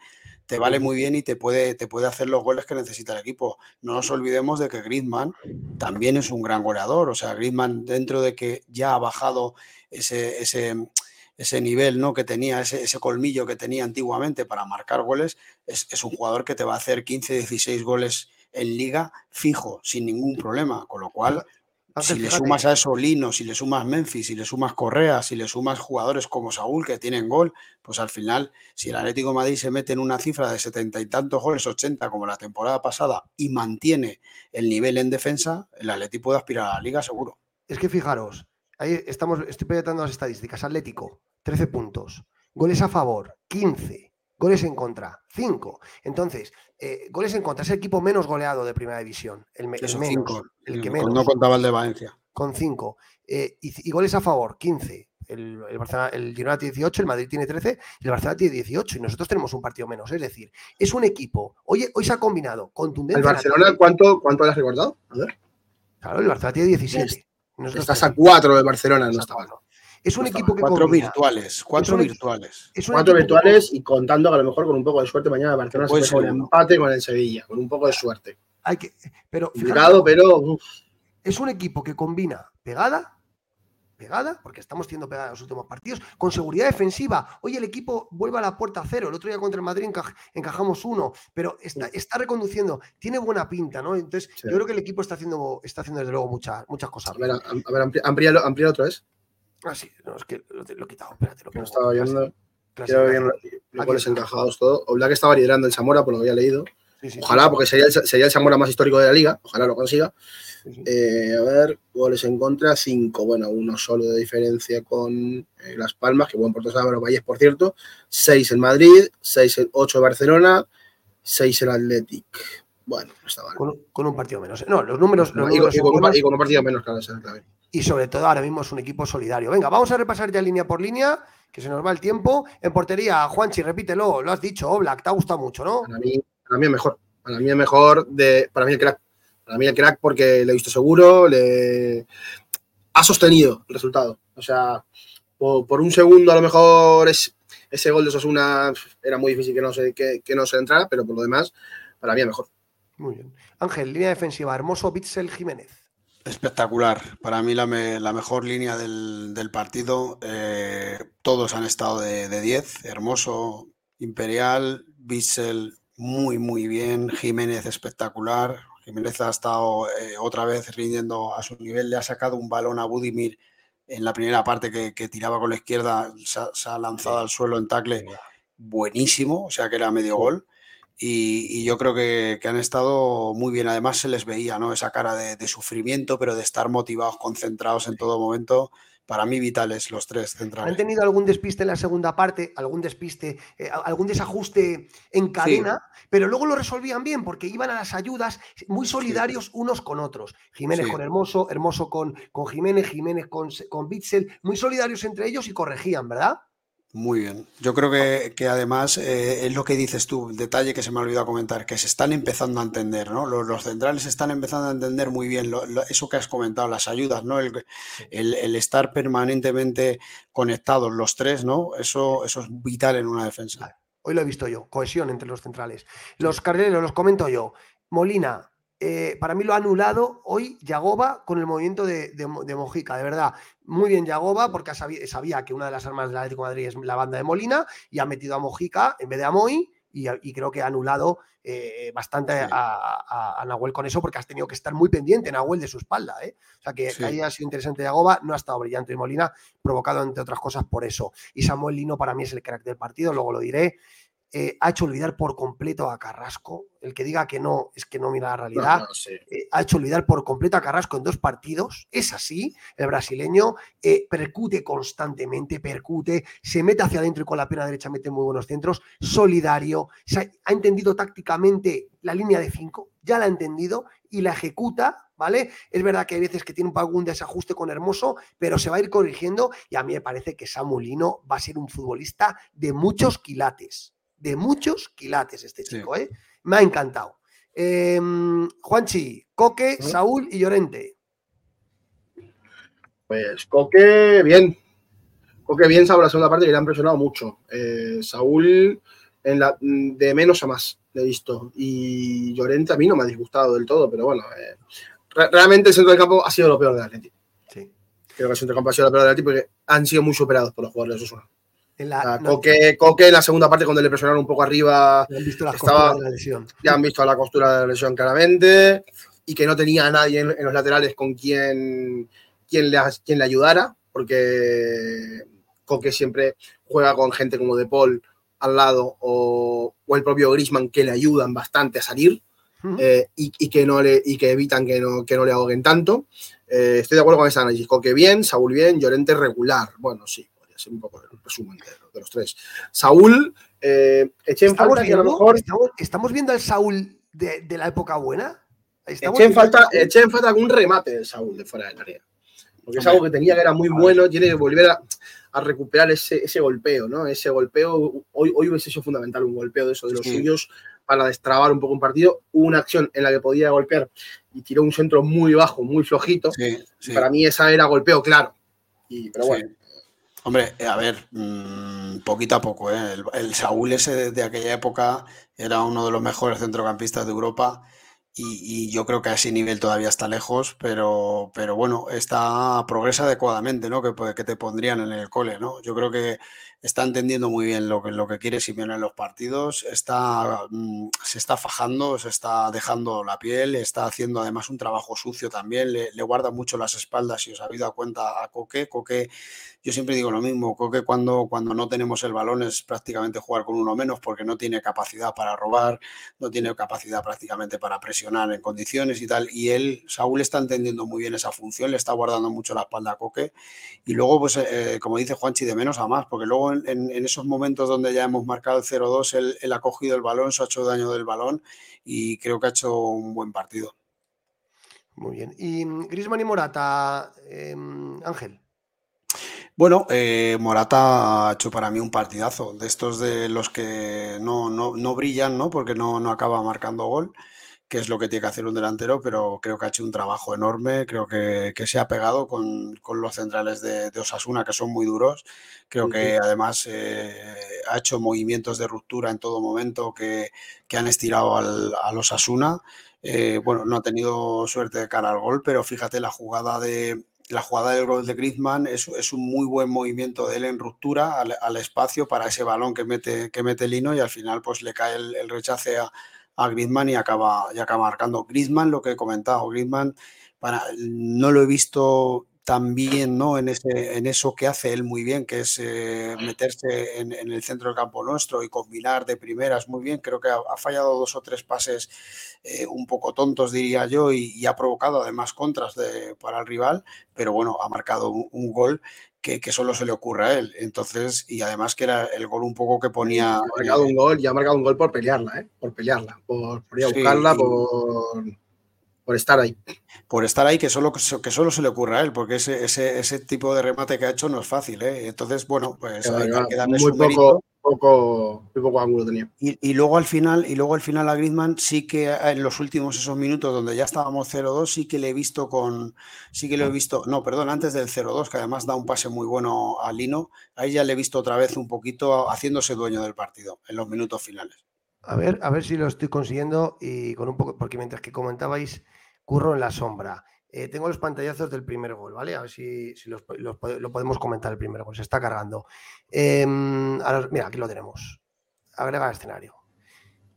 te vale muy bien y te puede, te puede hacer los goles que necesita el equipo. No nos olvidemos de que Griezmann también es un gran goleador. O sea, Griezmann, dentro de que ya ha bajado ese, ese, ese nivel ¿no? que tenía, ese, ese, colmillo que tenía antiguamente para marcar goles, es, es, un jugador que te va a hacer 15, 16 goles en liga fijo, sin ningún problema. Con lo cual, si le sumas a eso Lino, si le sumas Memphis, si le sumas Correa, si le sumas jugadores como Saúl que tienen gol, pues al final, si el Atlético de Madrid se mete en una cifra de setenta y tantos goles, 80 como la temporada pasada, y mantiene el nivel en defensa, el Atlético puede aspirar a la liga seguro. Es que fijaros, ahí estamos, estoy proyectando las estadísticas. Atlético, 13 puntos. Goles a favor, 15. Goles en contra, 5. Entonces, eh, goles en contra es el equipo menos goleado de primera división. El, menos, el que menos. No contaba el de Valencia. Con 5. Eh, y, goles a favor, 15. El, el, Barcelona, el Girona tiene 18, el Madrid tiene 13 y el Barcelona tiene 18 y nosotros tenemos un partido menos. Es decir, es un equipo. Hoy, hoy se ha combinado contundencia. ¿El Barcelona cuánto, cuánto le has recordado? A ver. Claro, el Barcelona tiene 17. Estás a 4 de Barcelona, no está Es un equipo que cuatro combina. virtuales, cuatro un virtuales. Es Cuatro virtuales y contando que a lo mejor con un poco de suerte mañana Barcelona se ser uno. empate con el Sevilla, con un poco de suerte. hay que- pero Complicado, pero uf, es un equipo que combina pegada, pegada, porque estamos teniendo pegada en los últimos partidos, con seguridad defensiva. Hoy el equipo vuelve a la puerta a cero. El otro día contra el Madrid encaj- encajamos uno, pero está, está reconduciendo. Tiene buena pinta, ¿no? Entonces, Sí. yo creo que el equipo está haciendo, está haciendo desde luego muchas, muchas cosas. a ver, a, a ver, ampli- amplíalo, amplíalo otra vez. Ah, sí, no, es que lo, lo he quitado. Espérate, lo Que no estaba viendo. clase. bien los goles encajados todo. Oblak estaba liderando el Zamora, por lo que había leído. Sí, sí, Ojalá, sí, porque sería el, sería el Zamora más histórico de la liga. Ojalá lo consiga. Eh, a ver, goles en contra, 5. Bueno, uno solo de diferencia con eh, Las Palmas, que buen portero Álvaro Valles, por cierto. 6 en Madrid, 6 en 8 Barcelona, 6 el Athletic. Bueno, no está mal. Con, con un partido menos. No, los números. los Y, números y son con un, y con un partido menos, claro, y sobre todo ahora mismo es un equipo solidario. Venga, vamos a repasar ya línea por línea, que se nos va el tiempo. En portería, Juanchi, repítelo, lo has dicho, Oblak, te ha gustado mucho, ¿no? Para mí, para mí es mejor. Para mí es mejor de. Para mí el crack. Para mí el crack porque le he visto seguro, le ha sostenido el resultado. O sea, por, por un segundo a lo mejor es, ese gol de Sosuna era muy difícil que no se, que, que no se entrara, pero por lo demás, para mí es mejor. Muy bien. Ángel, línea defensiva, Hermoso, Bitzel, Jiménez. Espectacular. Para mí la, me- la mejor línea del, del partido. eh, todos han estado de, de 10. Hermoso, Imperial, Bissell, muy, muy bien. Jiménez, espectacular. Jiménez ha estado eh, otra vez rindiendo a su nivel. Le ha sacado un balón a Budimir en la primera parte que, que tiraba con la izquierda. Se ha, se ha lanzado al suelo en tackle buenísimo, o sea que era medio gol. Y, y yo creo que, que han estado muy bien. Además, se les veía ¿no? esa cara de, de sufrimiento, pero de estar motivados, concentrados en todo momento. Para mí, vitales los tres ¿Han centrales. tenido algún despiste en la segunda parte? ¿Algún despiste, eh, algún desajuste en cadena? Pero luego lo resolvían bien porque iban a las ayudas muy solidarios unos con otros. Jiménez Sí. con Hermoso, Hermoso con, con Jiménez, Jiménez con, con Bitzel, muy solidarios entre ellos y corregían, ¿verdad? Muy bien. Yo creo que, que además eh, es lo que dices tú, detalle que se me ha olvidado comentar, que se están empezando a entender, ¿no? Los, los centrales están empezando a entender muy bien lo- lo- eso que has comentado, las ayudas, ¿no? El, el- el estar permanentemente conectados los tres, ¿no? Eso, eso es vital en una defensa. Hoy lo he visto yo, cohesión entre los centrales. Los carrileros, los comento yo. Molina, eh, para mí lo ha anulado hoy Yagoba con el movimiento de, de Mo- de Mojica, de verdad. Muy bien Yagoba, porque sabía, sabía que una de las armas del Atlético de Madrid es la banda de Molina y ha metido a Mojica en vez de a Moy y, y creo que ha anulado eh, bastante Sí. a, a- a Nahuel con eso porque has tenido que estar muy pendiente, Nahuel, de su espalda. ¿eh? O sea, que, Sí. que haya sido interesante Yagoba, no ha estado brillante y Molina, provocado entre otras cosas por eso. Y Samuel Lino para mí es el crack del partido, luego lo diré. Eh, ha hecho olvidar por completo a Carrasco. El que diga que no es que no mira la realidad. No, no, sí. Eh, ha hecho olvidar por completo a Carrasco en dos partidos. Es así. El brasileño eh, percute constantemente, percute, se mete hacia adentro y con la pierna derecha mete muy buenos centros. Solidario. se ha, ha entendido tácticamente la línea de cinco. Ya la ha entendido y la ejecuta. ¿Vale? Es verdad que hay veces que tiene un algún desajuste con Hermoso, pero se va a ir corrigiendo y a mí me parece que Samulino va a ser un futbolista de muchos quilates, de muchos quilates este Sí. chico, ¿eh? Me ha encantado. Eh, Juanchi, Coque. Saúl y Llorente. Pues Coque, bien. Coque bien, Saúl, la segunda parte que le han presionado mucho. Eh, Saúl, en la, de menos a más, le he visto. Y Llorente a mí no me ha disgustado del todo, pero bueno, eh, re- realmente el centro del campo ha sido lo peor del Atlético. Sí. Creo que el centro del campo ha sido lo peor del Atlético porque han sido muy superados por los jugadores de Osasuna. En la, Ah, no, Coque, Coque en la segunda parte, cuando le presionaron un poco arriba, no han visto las estaba- costuras de la lesión. ya han visto la costura de la lesión claramente y que no tenía a nadie en, en los laterales con quien, quien, le, quien le ayudara, porque Coque siempre juega con gente como De Paul al lado o, o el propio Grisman que le ayudan bastante a salir eh, y, y que no le, y que evitan que no, que no le ahoguen tanto. Eh, estoy de acuerdo con ese análisis. Coque bien, Saúl bien, Llorente regular. Bueno, sí, ser un poco el resumen de, de los tres. Saúl, eh, eché en ¿Estamos falta que a lo mejor estamos, estamos viendo al Saúl de, de la época buena? Estamos Eché en, viendo al falta, Saúl- eché en falta algún remate de Saúl de fuera del área. Porque es algo que tenía que era muy bueno, tiene que volver a, a recuperar ese, ese golpeo, ¿no? Ese golpeo, hoy, hoy hubiese sido fundamental un golpeo de eso de los Sí. suyos para destrabar un poco un partido. Hubo una acción en la que podía golpear y tiró un centro muy bajo, muy flojito. Sí, sí. Para mí esa era golpeo, claro. Y, pero bueno, Hombre, a ver, mm, poquito a poco, ¿eh? el, Saúl ese de aquella época era uno de los mejores centrocampistas de Europa y, yo creo que a ese nivel todavía está lejos, pero, pero bueno, está progresa adecuadamente, ¿no? Que, que te pondrían en el cole, ¿no? Yo creo que está entendiendo muy bien lo que, lo que quiere Simeone en los partidos, está, mm, se está fajando, se está dejando la piel, está haciendo además un trabajo sucio también, le, guarda mucho las espaldas, si os habéis dado cuenta a Coque, Coque, yo siempre digo lo mismo, Coque cuando, cuando no tenemos el balón es prácticamente jugar con uno menos porque no tiene capacidad para robar, no tiene capacidad prácticamente para presionar en condiciones y tal, y él, Saúl está entendiendo muy bien esa función, le está guardando mucho la espalda a Coque, y luego, pues, eh, como dice Juanchi, de menos a más, porque luego en, esos momentos donde ya hemos marcado el 0-2, él, ha cogido el balón, se ha hecho daño del balón y creo que ha hecho un buen partido. Muy bien. ¿Y Grisman y Morata, em, Ángel? Bueno, eh, Morata ha hecho para mí un partidazo, de estos de los que no, no, brillan, ¿no? Porque no, no acaba marcando gol que es lo que tiene que hacer un delantero, pero creo que ha hecho un trabajo enorme, creo que, se ha pegado con, los centrales de, Osasuna, que son muy duros, creo que además eh, ha hecho movimientos de ruptura en todo momento que, han estirado al, a los Osasuna. Eh, bueno, no ha tenido suerte de cara al gol, pero fíjate la jugada de, la jugada del gol de Griezmann es, es, un muy buen movimiento de él en ruptura al, espacio para ese balón que mete, que mete Lino y al final pues le cae el, el rechace a, a Griezmann y acaba, y acaba marcando. Griezmann, lo que he comentado, Griezmann, para, no lo he visto tan bien ¿no? en, ese, en eso que hace él muy bien, que es eh, meterse en, el centro del campo nuestro y combinar de primeras muy bien. Creo que ha, fallado dos o tres pases eh, un poco tontos, diría yo, y, ha provocado además contras de, para el rival, pero bueno, ha marcado un gol que, solo se le ocurra a él. Entonces, y además que era el gol un poco que ponía. Ha marcado un gol, ya ha marcado un gol por pelearla, ¿eh? Por pelearla, por, ir a buscarla, por, por estar ahí. Por estar ahí, que solo, que solo se le ocurra a él, porque ese, ese, ese tipo de remate que ha hecho no es fácil, ¿eh? Entonces, bueno, pues hay, que darle muy poco, poco, poco ángulo tenía. Y, luego al final, y luego al final a Griezmann sí que en los últimos esos minutos donde ya estábamos 0-2, sí que le he visto con, sí que lo he visto, no, perdón, antes del 0-2, que además da un pase muy bueno a Lino, ahí ya le he visto otra vez un poquito haciéndose dueño del partido en los minutos finales. A ver, a ver si lo estoy consiguiendo y con un poco, porque mientras que comentabais, curro en la sombra. Eh, tengo los pantallazos del primer gol, ¿vale? A ver si, lo podemos comentar el primer gol. Se está cargando. Em, mira, aquí lo tenemos. Agrega escenario.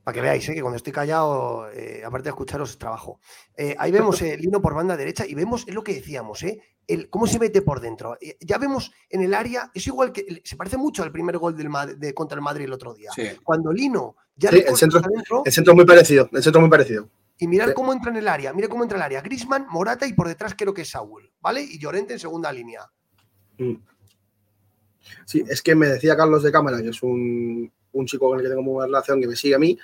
Para que veáis ¿eh? que cuando estoy callado, eh, aparte de escucharos, trabajo. ahí vemos el Lino por banda derecha y vemos, es lo que decíamos, el, cómo se mete por dentro. ya vemos en el área, es igual que, se parece mucho al primer gol del, de, contra el Madrid el otro día. Cuando Lino ya el centro, el centro es muy parecido, el centro es muy parecido. Y mirad cómo entra en el área, mire cómo entra en el área. Grisman, Morata y por detrás creo que es Saúl, ¿vale? Y Llorente en segunda línea. Mm. Sí, es que me decía Carlos de Cámara, que es un, chico con el que tengo muy buena relación, que me sigue a mí,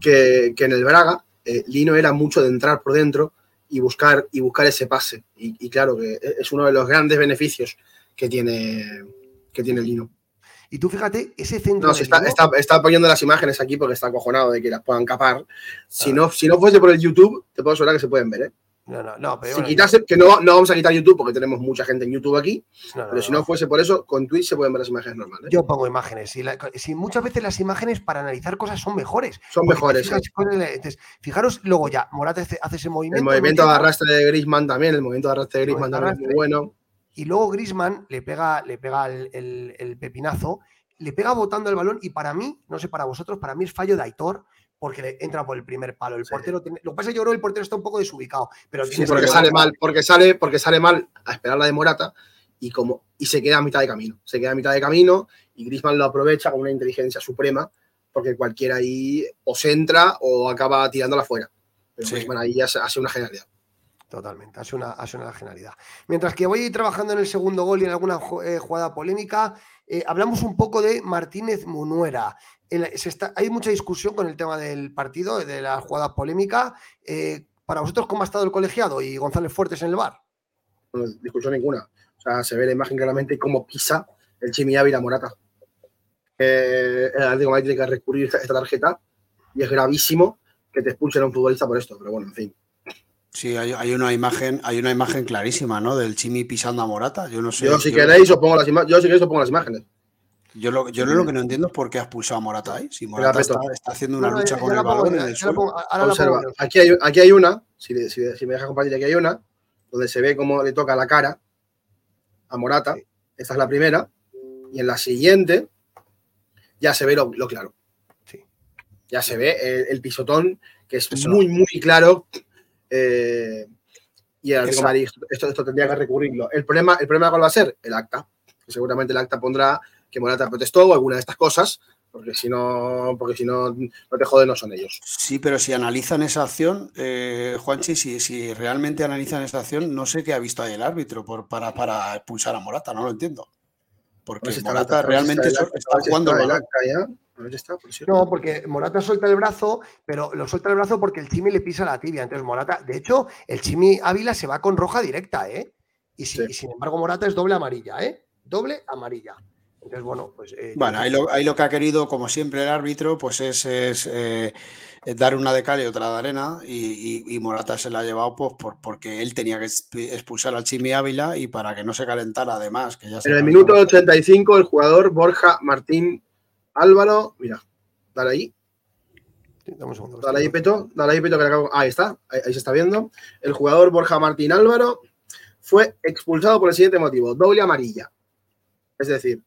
que, en el Braga eh, Lino era mucho de entrar por dentro y buscar, y buscar ese pase. Y, claro, que es uno de los grandes beneficios que tiene, que tiene Lino. Y tú fíjate, ese centro. No, está, está, poniendo las imágenes aquí porque está acojonado de que las puedan capar. Si, ah. no, si no fuese por el YouTube, te puedo asegurar que se pueden ver, ¿eh? No, no, no, pero. Si quitase, que no, no vamos a quitar YouTube porque tenemos mucha gente en YouTube aquí, pero si no fuese por eso, con Twitch se pueden ver las imágenes normales. Yo pongo imágenes. Si, muchas veces las imágenes para analizar cosas son mejores. Son mejores. fijaros luego ya, Morata hace ese movimiento. El movimiento de arrastre de Grisman también, el movimiento de arrastre de Grisman también es muy bueno. Y luego Grisman le pega, le pega el, el pepinazo le pega botando el balón y para mí, no sé para vosotros, para mí es fallo de Aitor porque le entra por el primer palo. El portero lo que pasa es que yo creo que el portero está un poco desubicado, pero sí, porque sale mal, porque sale, porque sale mal a esperar la de Morata y como y se queda a mitad de camino. Se queda a mitad de camino y Griezmann lo aprovecha con una inteligencia suprema porque cualquiera ahí o se entra o acaba tirándola fuera. Pero Griezmann ahí ya hace una genialidad. Totalmente, hace una, hace una genialidad. Mientras que voy trabajando en el segundo gol y en alguna eh, jugada polémica, eh, hablamos un poco de Martínez Munuera. hay mucha discusión con el tema del partido, de la jugada polémica. Eh, para vosotros, ¿cómo ha estado el colegiado y González Fuertes en el bar? Discusión ninguna. O sea, se ve la imagen claramente cómo pisa el Chimi Ávila Morata. Eh, el Atlético tiene que recurrir a esta, tarjeta y es gravísimo que te expulsen a un futbolista por esto, pero bueno, en fin. Sí, hay, una imagen, hay una imagen clarísima, ¿no? Del Chimi pisando a Morata. Yo no sé. Yo si queréis os pongo las imágenes. Yo si queréis os pongo las imágenes. Yo lo, yo lo que no entiendo es por qué ha expulsado a Morata ahí. Si Morata está, haciendo una lucha con el balón en el suelo. Observa, aquí hay, aquí hay una, si, si, si, me deja compartir, aquí hay una, donde se ve cómo le toca la cara a Morata. Esta es la primera. Y en la siguiente ya se ve lo, claro. Sí. Ya se ve el, pisotón, que es muy, muy claro. Eh, y el esto, esto tendría que recurrirlo. El problema, el problema cuál va a ser? El acta. seguramente el acta pondrá que Morata protestó o alguna de estas cosas, porque si no, porque si no, no te joden, no son ellos. Sí, pero si analizan esa acción, eh, Juanchi, si, si realmente analizan esa acción, no sé qué ha visto ahí el árbitro por, para, para expulsar a Morata, no lo entiendo. Porque Morata realmente está, jugando no, porque Morata suelta el brazo, pero lo suelta el brazo porque el Chimi le pisa la tibia. Entonces Morata, de hecho, el Chimi Ávila se va con roja directa, ¿eh? Y, y sin embargo Morata es doble amarilla, ¿eh? Doble amarilla. Entonces, bueno, pues. Eh, bueno, ahí lo, que ha querido, como siempre, el árbitro, pues es, eh, dar una de cal y otra de arena. Y, Morata se la ha llevado pues, por, porque él tenía que expulsar al Chimi Ávila y para que no se calentara, además. Que ya en el minuto 85, el jugador Borja Martín Álvaro, mira, dale ahí. dale ahí, Peto, dale ahí, Peto, que acabo. Ahí está, ahí se está viendo. El jugador Borja Martín Álvaro fue expulsado por el siguiente motivo: doble amarilla. Es decir,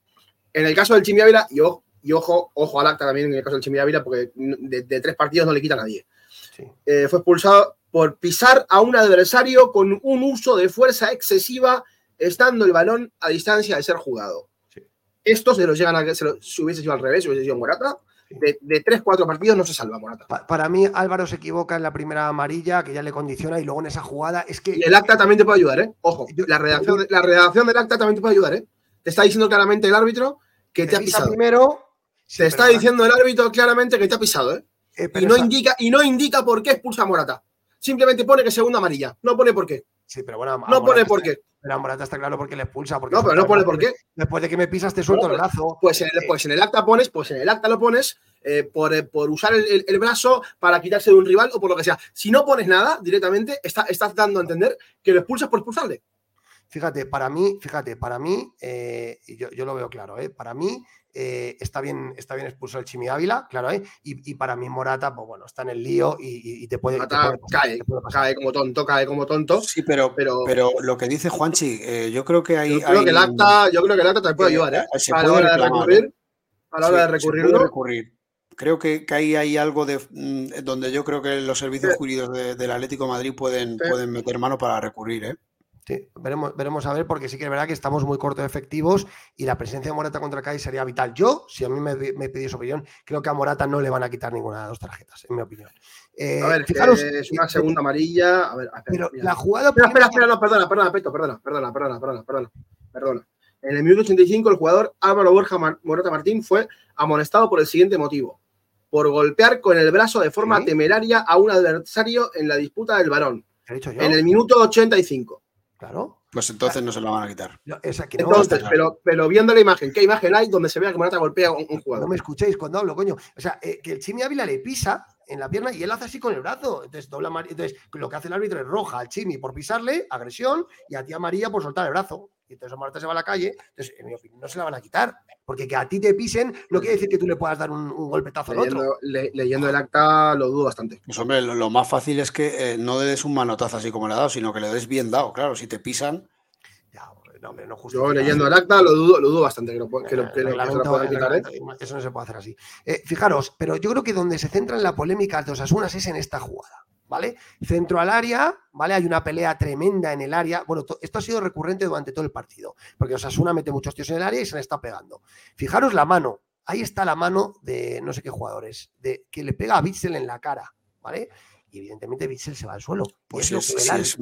en el caso del Chimi Ávila, y, ojo, ojo, al acta también en el caso del Chimi Ávila, porque de, tres partidos no le quita a nadie. Eh, fue expulsado por pisar a un adversario con un uso de fuerza excesiva, estando el balón a distancia de ser jugado. Esto se lo llegan a se si hubiese sido al revés, si hubiese sido Morata. De, de, tres, cuatro partidos no se salva Morata. para mí, Álvaro se equivoca en la primera amarilla, que ya le condiciona, y luego en esa jugada es que. Y el acta también te puede ayudar, ¿eh? Ojo, la redacción, la redacción del acta también te puede ayudar, ¿eh? Te está diciendo claramente el árbitro que te, ha pisado. Primero, te está diciendo el árbitro claramente que te ha pisado, ¿eh? eh y, no indica, y no indica por qué expulsa a Morata. Simplemente pone que segunda amarilla. No pone por qué. Sí, pero bueno. No pone por qué. Pero Morata está claro porque le expulsa. Porque no, pero no pone por qué. Después de que me pisas, te suelto el brazo. Pues en el, pues en el acta pones, pues en el acta lo pones eh, por, eh, por, usar el, el, brazo para quitarse de un rival o por lo que sea. Si no pones nada directamente, está, estás dando a entender que lo expulsas por expulsarle. Fíjate, para mí, fíjate, para mí, eh, yo, yo, lo veo claro, ¿eh? para mí eh, está, bien, está bien expulso el Chimi Ávila, claro, ¿eh? y, y, para mí Morata, pues bueno, está en el lío y, te puede, cae, cae como tonto, cae como tonto. Sí, pero, pero, pero lo que dice Juanchi, eh, yo creo que hay. Yo creo, que el acta, yo creo que el acta te puede ayudar, ¿eh? a la hora de recurrir. A la hora de recurrirlo. recurrir creo que, que, ahí hay algo de mm, donde yo creo que los servicios jurídicos del Atlético Madrid pueden, pueden meter mano para recurrir, ¿eh? Veremos, veremos a ver, porque sí que es verdad que estamos muy corto de efectivos y la presencia de Morata contra el sería vital. Yo, si a mí me, me pedís opinión, creo que a Morata no le van a quitar ninguna de las dos tarjetas, en mi opinión. Eh, a ver, fijaros, es una segunda amarilla. A ver, pero la jugada. Espera, espera, espera, no, perdona, perdona, Peto, perdona, perdona, perdona, perdona, perdona, perdona. En el minuto 85, el jugador Álvaro Borja Morata Martín fue amonestado por el siguiente motivo: por golpear con el brazo de forma temeraria a un adversario en la disputa del varón. En el minuto 85. Claro. Pues entonces no se lo van a quitar. entonces, pero, pero viendo la imagen, ¿qué imagen hay donde se vea que Morata golpea a un, jugador? No me escuchéis cuando hablo, coño. O sea, eh, que el Chimi Ávila le pisa en la pierna y él hace así con el brazo. Entonces, dobla Entonces, lo que hace el árbitro es roja al Chimi por pisarle, agresión, y a ti a María por soltar el brazo. Y entonces Morata se va a la calle. Entonces, en mi opinión, no se la van a quitar. Porque que a ti te pisen no quiere decir que tú le puedas dar un, golpetazo al otro. leyendo el acta lo dudo bastante. Pues hombre, lo, más fácil es que eh, no le des un manotazo así como le ha dado, sino que le des bien dado. Claro, si te pisan. No, hombre, no Yo leyendo el acta lo dudo, lo dudo bastante que lo, que lo, que quitar. ¿eh? Eso no se puede hacer así. Eh, fijaros, pero yo creo que donde se centra en la polémica de Osasunas es en esta jugada. ¿Vale? Centro al área, ¿vale? Hay una pelea tremenda en el área. Bueno, esto ha sido recurrente durante todo el partido, porque Osasuna mete muchos tíos en el área y se le está pegando. Fijaros la mano, ahí está la mano de no sé qué jugadores, de que le pega a Bitzel en la cara, ¿vale? Y evidentemente Bitzel se va al suelo. Pues es,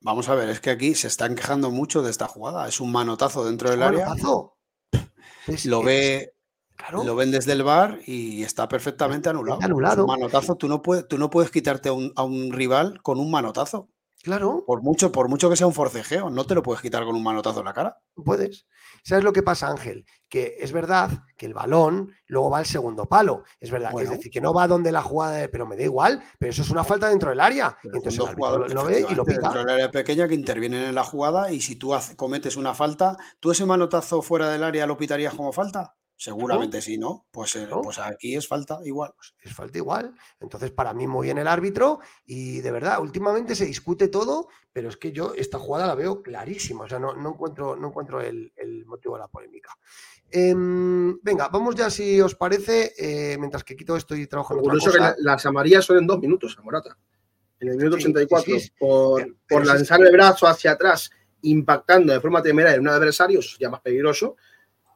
Vamos a ver, es que aquí se están quejando mucho de esta jugada. Es un manotazo dentro del área. Manotazo. lo ve, lo ven desde el bar y está perfectamente anulado. anulado. un manotazo, tú no puedes, tú no puedes quitarte a un, rival con un manotazo. Claro. Por mucho, por mucho que sea un forcejeo, no te lo puedes quitar con un manotazo en la cara. Puedes. ¿Sabes lo que pasa, Ángel? Que es verdad que el balón luego va al segundo palo. Es verdad. Bueno. Es decir, que no va donde la jugada, de- pero me da igual. Pero eso es una falta dentro del área. Pero Entonces el árbitro lo, ve y lo pita. dentro del área pequeña que intervienen en la jugada y si tú cometes una falta, ¿tú ese manotazo fuera del área lo pitarías como falta? Seguramente sí, ¿no? Pues, eh, pues aquí es falta igual. Es falta igual. Entonces, para mí, muy bien el árbitro. Y de verdad, últimamente se discute todo, pero es que yo esta jugada la veo clarísima. O sea, no, no encuentro, no encuentro el, el motivo de la polémica. Em, venga, vamos ya, si os parece, eh, mientras que quito esto y trabajo en otra Curioso que cosa. la- las amarillas son en dos minutos a Morata. En el minuto Sí, 84, sí, sí. por, Pero- por pero sí, lanzar el brazo hacia atrás, impactando de forma temeraria en un adversario, eso es ya más peligroso.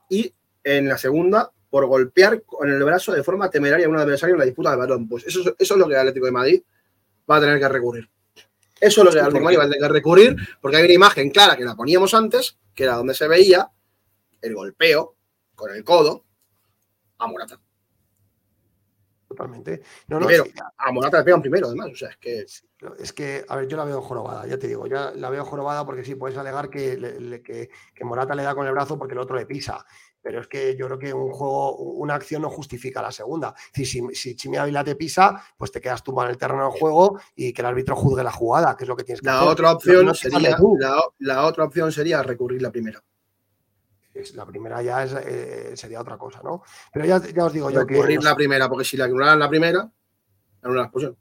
Y en la segunda, por golpear con el brazo de forma temeraria a un adversario en la disputa del balón. Pues eso, es- eso es lo que el Atlético de Madrid va a tener que recurrir. Eso es lo que el Atlético de Madrid va a tener que recurrir, porque hay una imagen clara que la poníamos antes, que era donde se veía el golpeo con el codo a Morata. Totalmente. No, no, Primero. A Morata le pegan primero, además. O sea, es que Es que, a ver, yo la veo jorobada, ya te digo, ya la veo jorobada porque sí, puedes alegar que, le- le- que, que Morata le da con el brazo porque el otro le pisa. Pero es que yo creo que un juego, una acción no justifica la segunda. Decir, si, si Chimi Ávila te pisa, pues te quedas tumbado en el terreno del juego y que el árbitro juzgue la jugada, que es lo que tienes que La hacer. otra opción no sería la otra opción sería recurrir la primera. Es- La primera ya es, eh, sería otra cosa, ¿no? Pero ya, ya os digo yo que. recurrir no la sé. primera, porque si la anularan la primera, anulan la expulsión.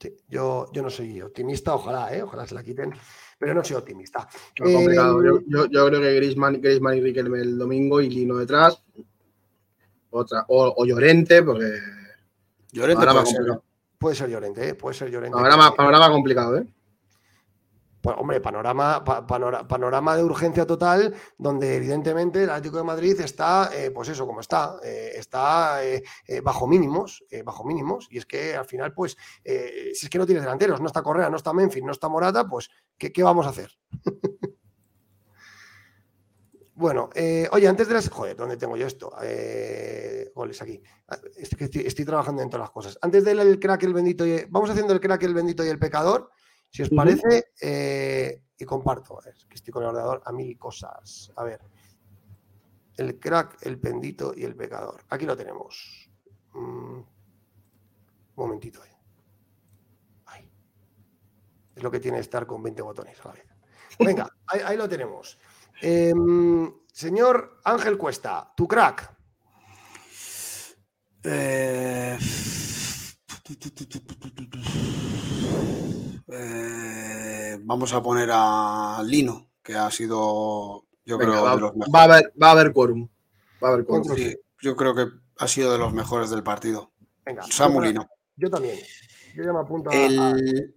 Sí, yo, yo no soy optimista, ojalá, ¿eh? ojalá se la quiten, pero no soy optimista. No, complicado. Eh, Yo, yo- yo creo que Griezmann, Griezmann y Riquelme el domingo y Lino detrás. Otra, o, o Llorente, porque Llorente puede ser. Puede ser Llorente, ¿eh? puede ser Llorente. Panorama, panorama complicado, ¿eh? Pues, hombre, panorama, pa- panora- panorama de urgencia total, donde evidentemente el Atlético de Madrid está, eh, pues eso, como está, eh, está eh, bajo mínimos, bajo mínimos, y es que al final, pues, si es que no tienes delanteros, no está Correa, no está Memphis, no está Morata, pues, ¿qué, qué vamos a hacer? Bueno, oye, antes de las. Joder, ¿dónde tengo yo esto? Goles aquí. Estoy, estoy- trabajando en todas las cosas. Antes del el crack, el bendito. Y, vamos haciendo el crack, el bendito y el pecador. Si os parece, eh, y comparto. Es que estoy con el ordenador a mil cosas. A ver. El crack, el bendito y el pecador. Aquí lo tenemos. Mm, un momentito. eh. Ahí. Es lo que tiene estar con 20 botones a la vez. Venga, ahí, ahí lo tenemos. Em, señor Ángel Cuesta, tu crack. Eh, eh, vamos a poner a Lino, que ha sido, yo Venga, creo, va, de los mejores. va a haber, va a haber quórum. Va a haber quórum. Sí, yo creo que ha sido de los mejores del partido. Venga, Samu yo, Lino. yo también. Yo ya me apunto a, El,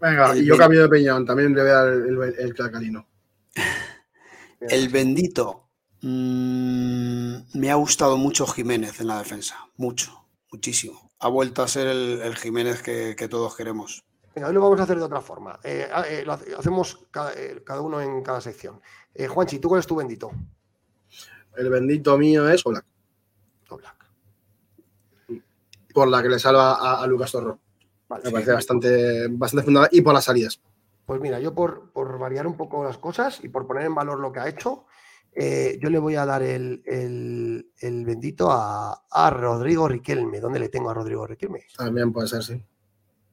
Venga, El y yo cambio de peñón. También le voy a dar el, el, el cacalino. el bendito. mm, me ha gustado mucho Jiménez en la defensa. Mucho, muchísimo. Ha vuelto a ser el, el Jiménez que, que todos queremos. Venga, hoy lo vamos a hacer de otra forma. Eh, ah, eh, lo hace- hacemos cada, eh, cada uno en cada sección. Juanchi, ¿tú cuál es tu bendito? El bendito mío es Oblak, Oblak. por la que le salva a, a Lucas Torro. Vale, Me sí. parece bastante, bastante fundamental. Y por las salidas. Pues mira, yo por, por variar un poco las cosas y por poner en valor lo que ha hecho, yo le voy a dar el, el- el bendito a, a Rodrigo Riquelme. ¿Dónde le tengo a Rodrigo Riquelme? También puede ser, sí.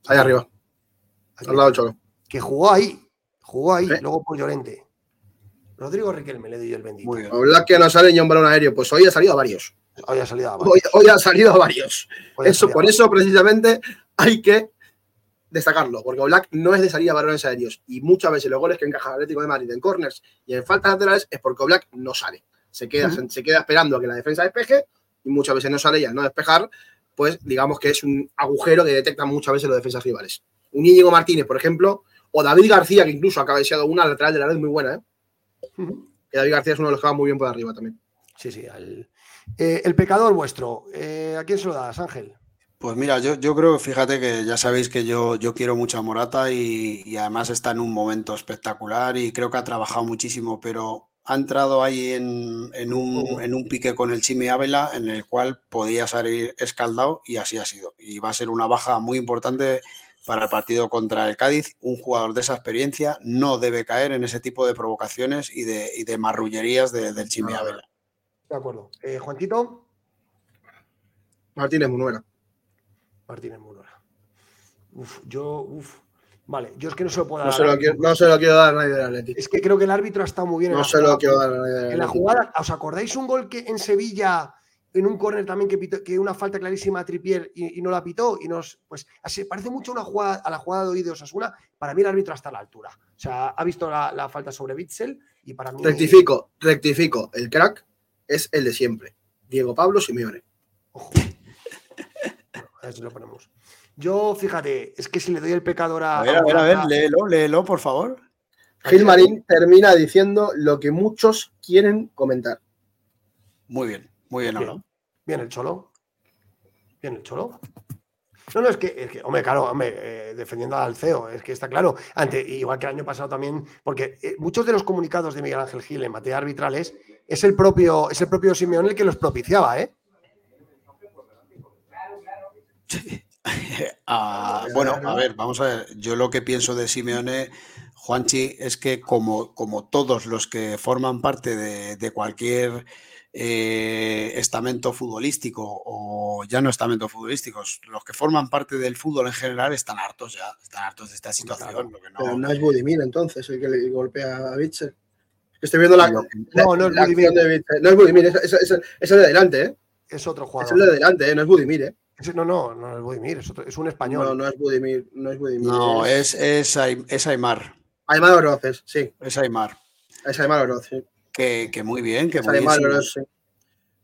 Ahí arriba. Al lado del Cholo. Que jugó ahí, jugó ahí, luego por Llorente. Rodrigo Riquelme le doy el bendito. Muy bien. Que no sale ni un balón aéreo. Pues hoy ha salido a varios. Hoy ha salido a Hoy, hoy ha salido a varios. hoy Eso, salido por a- eso, precisamente, hay que destacarlo, porque Black no es de salir a balones aéreos y muchas veces los goles que encaja el Atlético de Madrid en corners y en faltas laterales es porque Black no sale. Se queda, se queda esperando a que la defensa despeje y muchas veces no sale y al no despejar, pues digamos que es un agujero que detectan muchas veces los defensas rivales. Un Íñigo Martínez, por ejemplo, o David García, que incluso ha cabeceado una lateral de la red muy buena, ¿eh? Que David García es uno de los que va muy bien por arriba también. Sí, sí. al- Eh, el pecador vuestro, eh, ¿a quién se lo das, Ángel? Pues mira, yo, yo creo, fíjate que ya sabéis que yo, yo quiero mucho a Morata y, y además está en un momento espectacular y creo que ha trabajado muchísimo, pero ha entrado ahí en, en un, en un pique con el Chimi Ávila en el cual podía salir escaldado y así ha sido. Y va a ser una baja muy importante para el partido contra el Cádiz, un jugador de esa experiencia no debe caer en ese tipo de provocaciones y de, marrullerías del Chimiabela. De acuerdo. Eh, Juanquito. Martínez Munuera. Martínez Munuera. Uf, yo, uf. Vale, yo es que no se lo puedo dar. No se lo, quiero, no se lo quiero dar a nadie del Atlético. Es que creo que el árbitro ha estado muy bien. No se lo quiero dar a nadie del En la jugada, ¿os acordáis un gol que en Sevilla en un córner también que, que una falta clarísima a Tripier y, no la pitó y nos pues así parece mucho una jugada a la jugada de hoy de Osasuna para mí el árbitro hasta la altura. O sea ha visto la, falta sobre Bitzel y para mí rectifico rectifico. El crack es el de siempre Diego Pablo Simeone. Ojo. a ver si lo ponemos. Yo fíjate es que si le doy el pecador a a ver a ver, a ver léelo léelo por favor. Gilmarín termina diciendo lo que muchos quieren comentar. Muy bien muy bien, ¿no? Bien el Cholo. Bien el Cholo. No, no, es que, hombre, claro, hombre, eh, defendiendo al CEO, es que está claro. Ante, igual que el año pasado también, porque eh, muchos de los comunicados de Miguel Ángel Gil en materia arbitrales es el propio, es el propio Simeone el que los propiciaba, ¿eh? Ah, bueno, a ver, vamos a ver. Yo lo que pienso de Simeone, Juanchi, es que como, como todos los que forman parte de cualquier eh, estamento futbolístico o ya no estamento futbolísticos, los que forman parte del fútbol en general están hartos ya, están hartos de esta situación. no... Pero no es Budimir entonces el que le golpea a Bitzer. Estoy viendo la. No, no, es Budimir. No es Budimir, es, es, es, el de delante, ¿eh? Es otro jugador. Es el de delante, ¿eh? No es Budimir, ¿eh? no, no, no es Budimir, es, otro, es un español. No, no es Budimir, no es Budimir. No, es, es, es Aymar. Aymar Oroz, sí. Es Aymar. Es Aymar Oroz, sí. Que, que, muy bien, que muy bien. sí.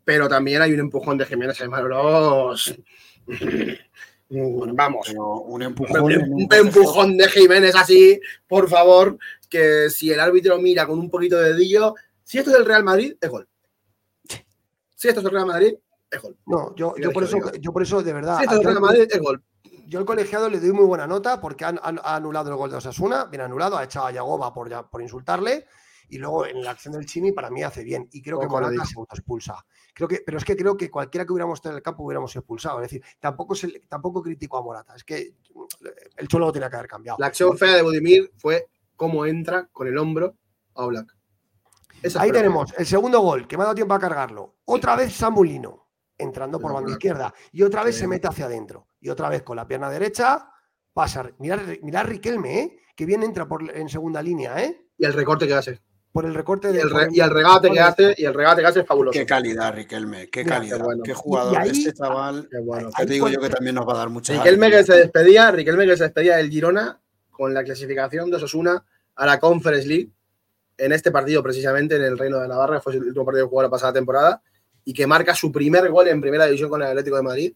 Pero también hay un empujón de Jiménez Aymar Oroz. Vamos. un empujón. Un, empujón de Jiménez así, por favor, que si el árbitro mira con un poquito de dedillo, si esto es del Real Madrid, es gol. Si esto es del Real Madrid, es gol. No, yo, yo, por, eso, yo por eso, de verdad. Si esto es del Real Madrid, es gol. Yo al colegiado le doy muy buena nota porque ha anulado el gol de Osasuna, bien anulado, ha echado a Yagoba por, por insultarle y luego en la acción del Chimi para mí hace bien y creo que Morata se expulsa. Creo que, pero es que creo que cualquiera que hubiéramos estado en el campo hubiéramos expulsado. Es decir, tampoco, se, tampoco critico a Morata. Es que el Cholo lo tenía que haber cambiado. La acción fea de Budimir fue cómo entra con el hombro a Oblak. Ahí tenemos el segundo gol, que me ha dado tiempo a cargarlo. Otra vez Samulino, entrando por banda izquierda. Y otra vez se mete hacia adentro. Y otra vez con la pierna derecha pasa. Mirad, mirad Riquelme, ¿eh? que bien entra por, en segunda línea. ¿eh? Y el recorte que hace por el recorte de. Y el, regate que hace, y el regate que hace es fabuloso. Qué calidad, Riquelme, qué calidad. Qué, jugador. este chaval. te digo yo que también nos va a dar mucha. Riquelme que se despedía, Riquelme que se despedía del Girona con la clasificación de Osasuna a la Conference League en este partido, precisamente en el Reino de Navarra, fue el último partido que jugó la pasada temporada, y que marca su primer gol en primera división con el Atlético de Madrid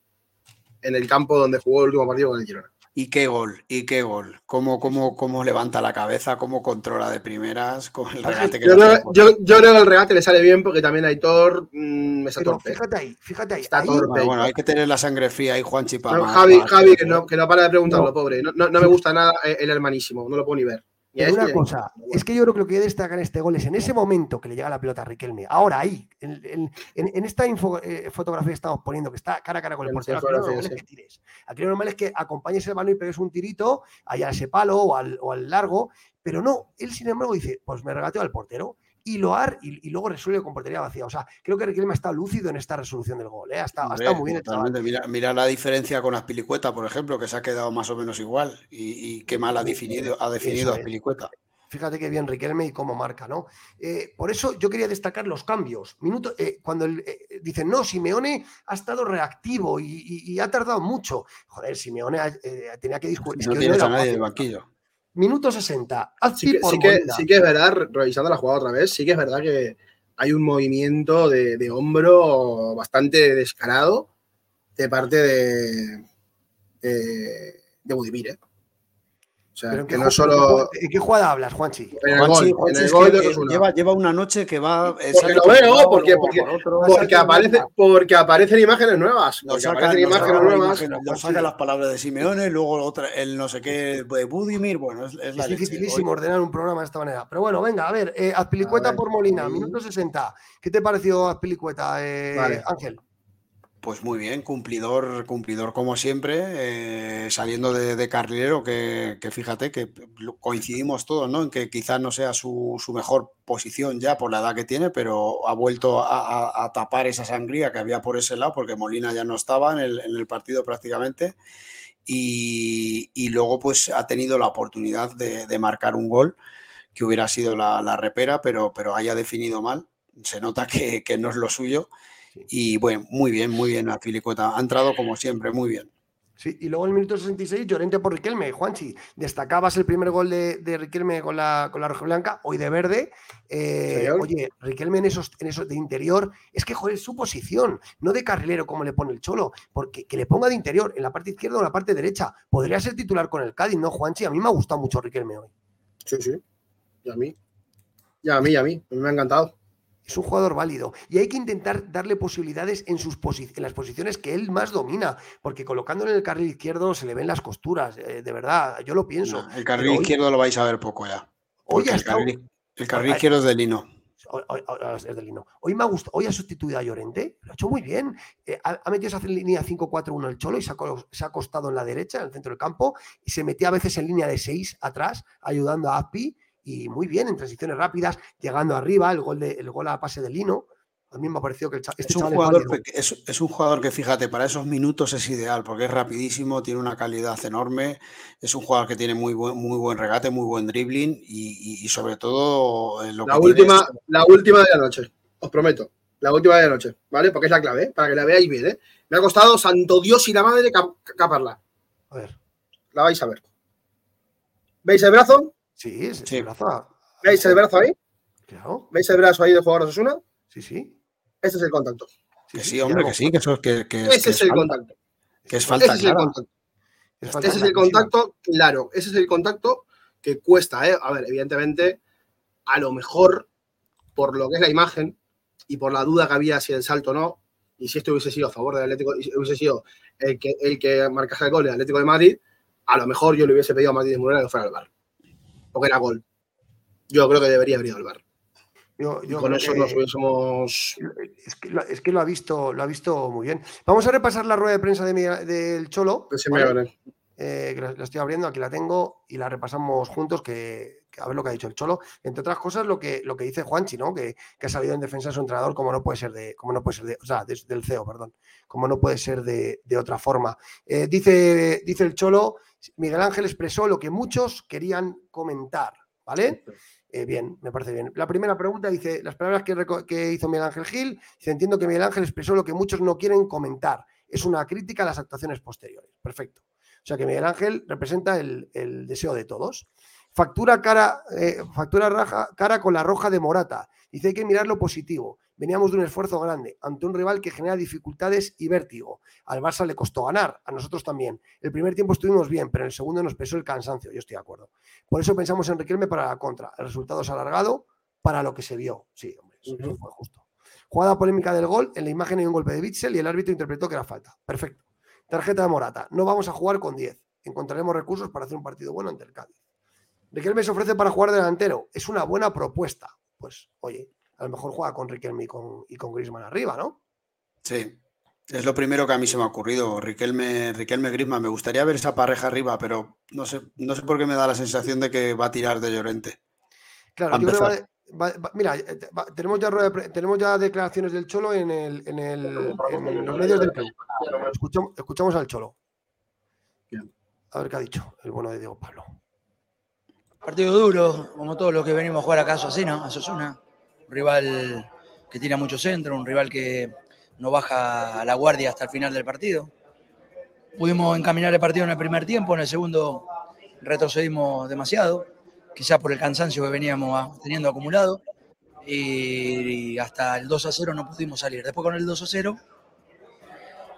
en el campo donde jugó el último partido con el Girona. Y qué gol, y qué gol. Cómo, cómo, cómo levanta la cabeza, cómo controla de primeras, con el regate que yo, creo, yo, yo, creo que el regate le sale bien porque también Aitor mmm, me Pero Fíjate ahí, fíjate ahí. Está torpe. Bueno, hay que tener la sangre fría ahí, Juan Chipa. Javi, Javi que, no, que no para de preguntarlo, pobre. No, no, no, me gusta nada el hermanísimo, no lo puedo ni ver una cosa, es que yo creo que lo que destacar en este gol es en ese momento que le llega la pelota a Riquelme, ahora ahí, en, esta eh, fotografía que estamos poniendo, que está cara a cara con el portero, aquí lo normal es que tires. Aquí lo normal es que acompañes el balón y pegues un tirito allá a ese palo o al, o al largo, pero no, él sin embargo dice, pues me regateo al portero y Loar y, y, luego resuelve con portería vacía. O sea, creo que Riquelme está lúcido en esta resolución del gol. ¿eh? Ha, estado, muy bien mira, mira, la diferencia con Aspilicueta, por ejemplo, que se ha quedado más o menos igual y, y qué mal ha definido, ha definido Aspilicueta. Fíjate qué bien Riquelme y cómo marca, ¿no? Eh, por eso yo quería destacar los cambios. Minuto, eh, cuando eh, dicen, no, Simeone ha estado reactivo y, ha tardado mucho. Joder, Simeone tenía que discutir. No tienes a nadie en el banquillo. Minuto 60. Sí que, sí, que, es verdad, revisando la jugada otra vez, sí que es verdad que hay un movimiento de, hombro bastante descarado de parte de, de, de Budimir. ¿eh? O sea, que no solo. ¿En qué jugada hablas, Juanchi? En el gol, en el gol de lleva, lleva, una noche que va. Porque lo veo, porque, porque, porque, aparece, porque aparecen imágenes nuevas. Nos aparecen imágenes nuevas. Nos saca las palabras de Simeone, luego otra, el no sé qué de Budimir. Bueno, es, es, es dificilísimo ordenar un programa de esta manera. Pero bueno, venga, a ver, eh, Azpilicueta por Molina, minuto 60. ¿Qué te pareció Azpilicueta, eh, Ángel? Pues muy bien, cumplidor, cumplidor como siempre, eh, saliendo de, carrilero, que, fíjate que coincidimos todos, ¿no? En que quizás no sea su, mejor posición ya por la edad que tiene, pero ha vuelto a, tapar esa sangría que había por ese lado, porque Molina ya no estaba en el, partido prácticamente. Y, luego pues ha tenido la oportunidad de, marcar un gol que hubiera sido la, repera, pero, pero haya definido mal. Se nota que, que no es lo suyo y bueno, muy bien, muy bien a Filicueta. Ha entrado como siempre, muy bien. Sí, y luego en el minuto 66, Llorente por Riquelme. Juanchi, destacabas el primer gol de, Riquelme con la, con la roja blanca, hoy de verde. Eh, oye, Riquelme en esos, en esos de interior, es que joder, su posición, no de carrilero como le pone el Cholo, porque que le ponga de interior en la parte izquierda o en la parte derecha. Podría ser titular con el Cádiz, ¿no, Juanchi? A mí me ha gustado mucho Riquelme hoy. Sí, sí. Y a mí. Y a mí, y a mí. Me ha encantado es un jugador válido y hay que intentar darle posibilidades en, sus en las posiciones que él más domina, porque colocándolo en el carril izquierdo se le ven las costuras, eh, de verdad, yo lo pienso. el carril izquierdo lo vais a ver poco ya. Hoy el, carril, izquierdo es de Lino. Hoy, es de Lino. Hoy me ha gustado, hoy ha sustituido a Llorente, lo ha hecho muy bien. Eh, ha, metido esa línea 5-4-1 el Cholo y se ha, se ha, acostado en la derecha, en el centro del campo, y se metía a veces en línea de 6 atrás, ayudando a Api y muy bien en transiciones rápidas, llegando arriba, el gol, de, el gol a pase de Lino. A mí me ha parecido que el este es, un jugador, es, un jugador que, fíjate, para esos minutos es ideal, porque es rapidísimo, tiene una calidad enorme, es un jugador que tiene muy buen, muy buen regate, muy buen dribbling y, sobre todo eh, la última, La última de la noche, os prometo, la última de la noche, ¿vale? Porque es la clave, ¿eh? para que la veáis bien, ¿eh? Me ha costado santo Dios y la madre caparla. A ver. La vais a ver. ¿Veis el brazo? Sí, es el brazo. ¿Veis el brazo ahí? Claro. ¿Veis el brazo ahí del jugador de Osasuna? Sí, sí. Este es el contacto. que sí, hombre, que sí, que eso que, que Ese es, el contacto. Que es falta, ese es el contacto. ese es el contacto, claro. Ese es el contacto que cuesta, ¿eh? A ver, evidentemente, a lo mejor, por lo que es la imagen y por la duda que había si el salto o no, y si esto hubiese sido a favor del Atlético, hubiese sido el que, el que marcase el gol del Atlético de Madrid, a lo mejor yo le hubiese pedido a Madrid de Morera que fuera al bar porque era gol. Yo creo que debería haber ido al bar. con eso nos hubiésemos. Es que, lo, ha visto, lo ha visto muy bien. Vamos a repasar la rueda de prensa del Cholo. Eh, la estoy abriendo, aquí la tengo y la repasamos juntos, que, a ver lo que ha dicho el Cholo. Entre otras cosas, lo que, lo que dice Juanchi, ¿no? Que, ha salido en defensa de su entrenador, como no puede ser de, como no puede ser de, o sea, del CEO, perdón, como no puede ser de, otra forma. Eh, dice, dice el Cholo Miguel Ángel expresó lo que muchos querían comentar, ¿vale? Eh, bien, me parece bien. La primera pregunta dice, las palabras que, hizo Miguel Ángel Gil, dice, entiendo que Miguel Ángel expresó lo que muchos no quieren comentar. Es una crítica a las actuaciones posteriores. Perfecto. O sea que Miguel Ángel representa el, deseo de todos. Factura cara, eh, factura raja, cara con la roja de Morata. Dice hay que mirar lo positivo. Veníamos de un esfuerzo grande ante un rival que genera dificultades y vértigo. Al Barça le costó ganar, a nosotros también. El primer tiempo estuvimos bien, pero en el segundo nos pesó el cansancio, yo estoy de acuerdo. Por eso pensamos en Riquelme para la contra. El resultado es alargado para lo que se vio. Sí, hombre, eso, fue justo. Jugada polémica del gol, en la imagen hay un golpe de Bitzel y el árbitro interpretó que era falta. Perfecto. Tarjeta de Morata. No vamos a jugar con 10. Encontraremos recursos para hacer un partido bueno ante el Cádiz. Riquelme se ofrece para jugar delantero. Es una buena propuesta. Pues, oye, a lo mejor juega con Riquelme y con, y con Griezmann arriba, ¿no? Sí, es lo primero que a mí se me ha ocurrido. Riquelme, Riquelme Griezmann. Me gustaría ver esa pareja arriba, pero no sé, no sé por qué me da la sensación de que va a tirar de Llorente. Claro, mira, eh, tenemos ya, tenemos ya declaraciones del Cholo en, el, en, el, en los medios del club. Escuchamos, escuchamos al Cholo. A ver qué ha dicho el bueno de Diego Pablo. Partido duro, como todos los que venimos a jugar acá a Asesina, a Sosuna un rival que tira mucho centro, un rival que no baja a la guardia hasta el final del partido. Pudimos encaminar el partido en el primer tiempo, en el segundo retrocedimos demasiado, quizás por el cansancio que veníamos teniendo acumulado, y hasta el 2 a 0 no pudimos salir. Después con el 2 a 0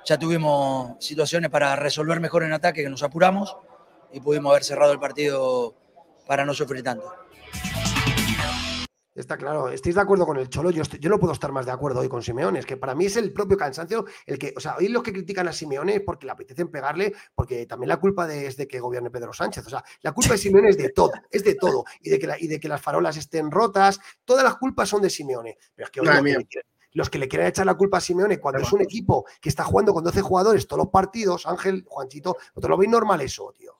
ya tuvimos situaciones para resolver mejor en ataque que nos apuramos y pudimos haber cerrado el partido para no sufrir tanto. Está claro, ¿estáis de acuerdo con el Cholo? Yo, yo no puedo estar más de acuerdo hoy con Simeone. Es que para mí es el propio cansancio el que, o sea, hoy los que critican a Simeone es porque le apetecen pegarle, porque también la culpa es de que gobierne Pedro Sánchez. O sea, la culpa de Simeone es de todo, es de todo. Y de que, y de que las farolas estén rotas, todas las culpas son de Simeone. Pero es que hoy los que le quieren echar la culpa a Simeone cuando es un equipo que está jugando con 12 jugadores todos los partidos, Ángel, Juanchito, ¿no lo veis normal eso, tío?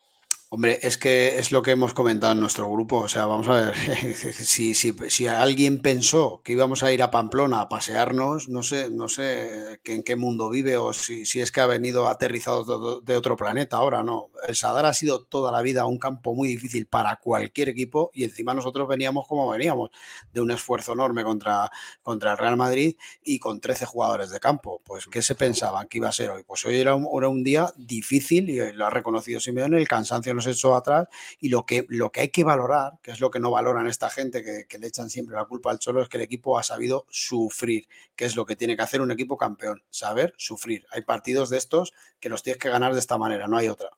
Hombre, es que es lo que hemos comentado en nuestro grupo. O sea, vamos a ver, si, si, si, alguien pensó que íbamos a ir a Pamplona a pasearnos, no sé, no sé en qué mundo vive o si, si es que ha venido aterrizado de otro planeta ahora, no. El Sadar ha sido toda la vida un campo muy difícil para cualquier equipo y encima nosotros veníamos como veníamos, de un esfuerzo enorme contra, contra el Real Madrid y con 13 jugadores de campo. Pues, ¿qué se pensaban que iba a ser hoy? Pues hoy era un, era un día difícil y lo ha reconocido Simeone, el cansancio nos echó atrás y lo que, lo que hay que valorar, que es lo que no valoran esta gente que, le echan siempre la culpa al Cholo, es que el equipo ha sabido sufrir, que es lo que tiene que hacer un equipo campeón, saber sufrir. Hay partidos de estos que los tienes que ganar de esta manera, no hay otra.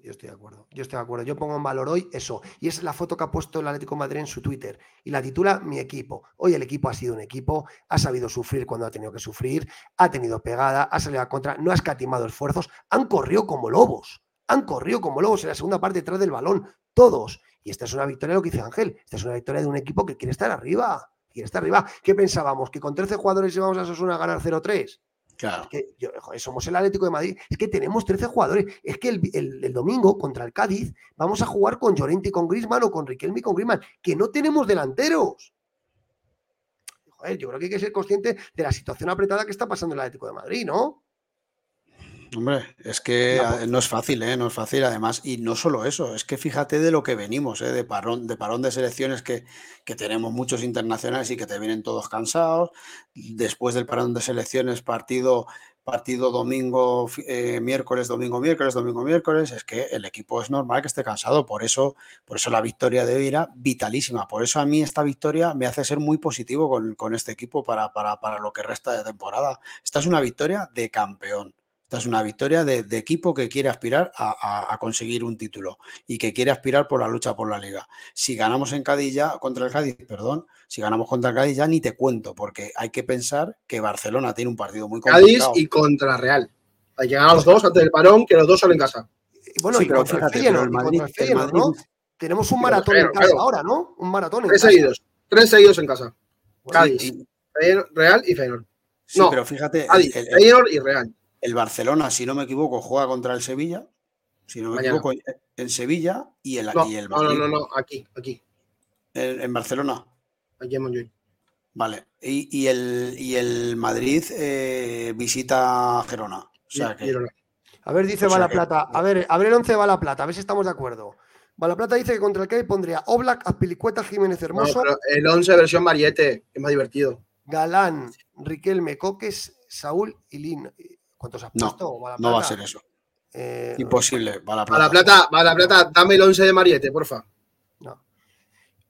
Yo estoy de acuerdo, yo estoy de acuerdo. Yo pongo en valor hoy eso. Y es la foto que ha puesto el Atlético Madrid en su Twitter. Y la titula Mi equipo. Hoy el equipo ha sido un equipo, ha sabido sufrir cuando ha tenido que sufrir, ha tenido pegada, ha salido a contra, no ha escatimado esfuerzos, han corrido como lobos han corrido como lobos en la segunda parte detrás del balón, todos. Y esta es una victoria, lo que dice Ángel, esta es una victoria de un equipo que quiere estar arriba, quiere estar arriba. ¿Qué pensábamos? ¿Que con 13 jugadores íbamos a Sosuna a ganar 0-3? Claro. que somos el Atlético de Madrid, es que tenemos 13 jugadores. Es que el, domingo contra el Cádiz vamos a jugar con Llorente y con Grisman o con Riquelme y con Grisman, que no tenemos delanteros. yo creo que hay que ser consciente de la situación apretada que está pasando el Atlético de Madrid, ¿no? Hombre, es que no es fácil, ¿eh? no es fácil además. Y no solo eso, es que fíjate de lo que venimos, ¿eh? de, parón, de parón de selecciones que, que, tenemos muchos internacionales y que te vienen todos cansados. Después del parón de selecciones, partido, partido domingo, eh, miércoles, domingo, miércoles, domingo, miércoles. Es que el equipo es normal que esté cansado. Por eso, por eso la victoria de hoy era vitalísima. Por eso a mí esta victoria me hace ser muy positivo con, con este equipo para, para, para lo que resta de temporada. Esta es una victoria de campeón es una victoria de, equipo que quiere aspirar a, conseguir un título y que quiere aspirar por la lucha por la liga. Si ganamos en Cádiz ya, contra el Cádiz, perdón, si ganamos contra el Cádiz ya ni te cuento, porque hay que pensar que Barcelona tiene un partido muy complicado. Cádiz y contra Real. Hay que ganar los dos antes del parón, que los dos son en casa. Bueno, y pero fíjate, el Madrid, ¿no? Tenemos un maratón en casa ahora, ¿no? Un maratón en Tres seguidos. Tres seguidos en casa. Cádiz, Real y Feyenoord. no, pero fíjate. Cádiz, Feyenoord y Real. El Barcelona, si no me equivoco, juega contra el Sevilla. Si no me equivoco, en Sevilla y el, no, y el Madrid. No, no, no, aquí, aquí. En, Barcelona. Aquí en Montjuic. Vale. Y, el, y el Madrid eh, visita Gerona. O sea que, a ver, dice Balaplata. A ver, a ver el 11 de Plata, a ver si estamos de acuerdo. Balaplata dice que contra el que pondría Oblak, Azpilicueta, Jiménez Hermoso. el 11 versión Mariette, es más divertido. Galán, Riquelme, Coques, Saúl y Lin. ¿Cuántos has puesto? No, no va a ser eso. Eh, Imposible. Va la plata. Va la plata, dame el 11 de Mariette, porfa. No,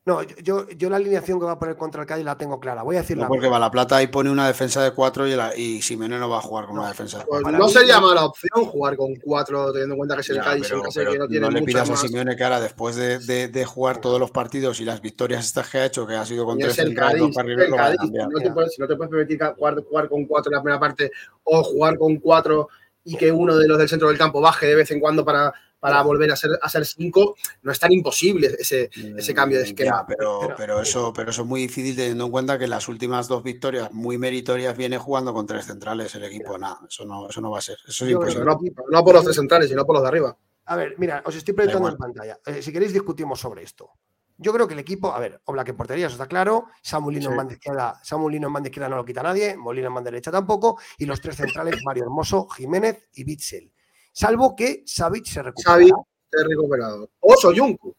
yo, yo, la alineación que va a poner contra el Cádiz la tengo clara. Voy a decir no, Porque va la plata ahí pone una defensa de cuatro y, la, y Simeone no va a jugar con una defensa de cuatro. Pues no sería mala opción jugar con cuatro, teniendo en cuenta que es el Cádiz. que no, tiene no le pidas a Simeone que ahora, después de, de, de, jugar todos los partidos y las victorias estas que ha hecho, que ha sido con tres el Cádiz, el Cádiz, no te puedes, no te puedes permitir jugar, jugar con cuatro en la primera parte o jugar con cuatro y que uno de los del centro del campo baje de vez en cuando para para volver a ser, a ser cinco, no es tan imposible ese, ese cambio de esquema. pero, pero, eso, pero eso es muy difícil teniendo en cuenta que las últimas dos victorias muy meritorias viene jugando con tres centrales el equipo. Nada, eso no, eso no va a ser. Eso es imposible. No, por los tres centrales, sino por los de arriba. A ver, mira, os estoy proyectando en pantalla. Eh, si queréis discutimos sobre esto. Yo creo que el equipo, a ver, Oblak en portería, eso está claro. Samuelino en banda izquierda, Samuelino en banda izquierda no lo quita nadie, Molina en banda derecha tampoco. Y los tres centrales, Mario Hermoso, Jiménez y Bitzel. Salvo que Savic se recupera recuperado. O Soyuncu.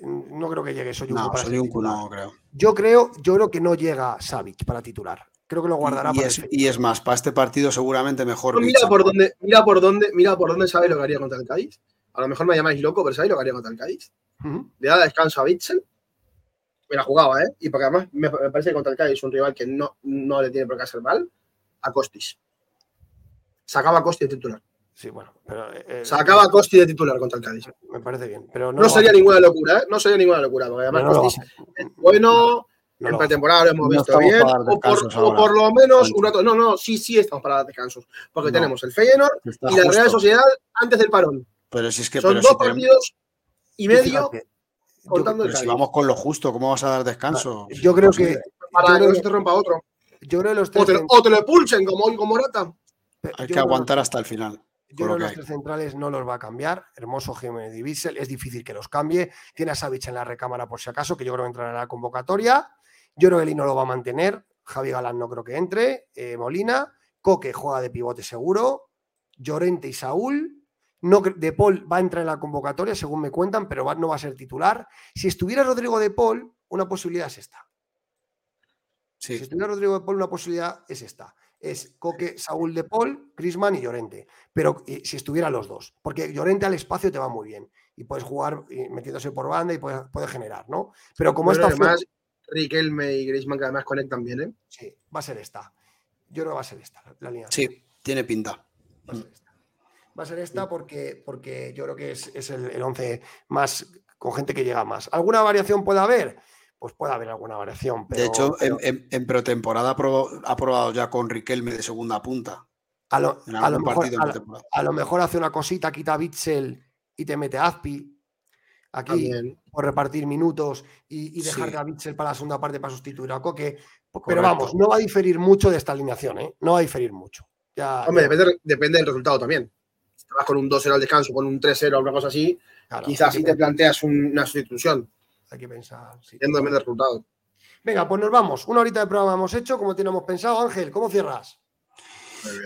No creo que llegue Soyuncu. No, Soyuncu no creo. Yo creo, yo creo que no llega Savic para titular. Creo que lo guardará y, para es, y es más, para este partido seguramente mejor. mira por dónde, mira por dónde, mira por dónde sabes lo que haría contra el Cádiz. A lo mejor me llamáis loco, pero sabéis lo que haría contra el Cádiz. Le da descanso a Bitzel. Me la jugaba, ¿eh? Y porque además me, parece que contra el Cádiz es un rival que no, no le tiene por qué hacer mal. A Costis. Sacaba a Costis titular. Sí, bueno, pero. Eh, eh Sacaba a Costi de titular contra el Cádiz. Me parece bien. Pero no, sería ninguna locura, ¿eh? No sería ninguna locura, porque además Costi es bueno. en pretemporada lo hemos visto bien. O por, lo menos un rato. No, no, sí, sí estamos para descansos. Porque tenemos el Feyenoord y la Real Sociedad antes del parón. Pero si es que. Son dos partidos y medio. Contando pero si vamos con lo justo, ¿cómo vas a dar descanso? Yo creo que. Para que no se te rompa otro. Yo creo que los O tres, te, o te lo expulsen como hoy con Morata. yo Hay creo que que aguantar hasta el final. Yo creo que los tres centrales no los va a cambiar. Hermoso Jiménez y Bissell. Es difícil que los cambie. Tiene a Savic en la recámara por si acaso, que yo creo que entrará en la convocatoria. Yo creo que Lino lo va a mantener. Javi Galán no creo que entre. Eh, Molina. Coque juega de pivote seguro. Llorente y Saúl. No, de Paul va a entrar en la convocatoria, según me cuentan, pero va- no va a ser titular. Si estuviera Rodrigo de Paul, una posibilidad es esta. Si estuviera Rodrigo de Paul, una posibilidad es esta. Es Coque, Saúl de Paul, Grisman y Llorente. Pero eh, si estuvieran los dos. Porque Llorente al espacio te va muy bien. Y puedes jugar eh, metiéndose por banda y puede, puede generar, ¿no? Pero como Bueno, esta además, Riquelme y Griezmann que además conectan bien, ¿eh? Sí, va a ser esta. Yo creo que va a ser esta, la línea. sí, tiene pinta. Va a ser esta. Va a ser esta porque, porque yo creo que es, es el, el 11 más con gente que llega más. ¿Alguna variación puede haber? Pues puede haber alguna variación. Pero, de hecho, pero en, en- en pretemporada ha probado, ha probado ya con Riquelme de segunda punta. a, lo, a mejor, partido a en lo- pretemporada. a lo mejor hace una cosita, quita a Bitzel y te mete a Azpi. Aquí, También. por repartir minutos y, y dejar Sí. a Bitzel para la segunda parte para sustituir a Coque. Pero Correcto. vamos, no va a diferir mucho de esta alineación, ¿eh? No va a diferir mucho. Ya, Hombre, ya- depende, depende del resultado también. Si te vas con un 2-0 al descanso, con un 3-0 o una cosa así, claro, quizás sí te planteas un- una sustitución, Hay que pensar. sí. el resultado. Venga, pues nos vamos. Una horita de programa hemos hecho, como teníamos pensado. Ángel, ¿cómo cierras?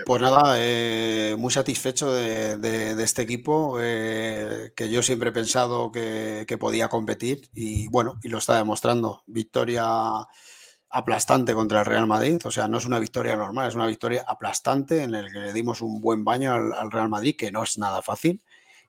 Pues nada, eh, muy satisfecho de, de- de este equipo, eh, que yo siempre he pensado que, que podía competir y bueno, y lo está demostrando. Victoria aplastante contra el Real Madrid, o sea, no es una victoria normal, es una victoria aplastante en el que le dimos un buen baño al, al Real Madrid, que no es nada fácil,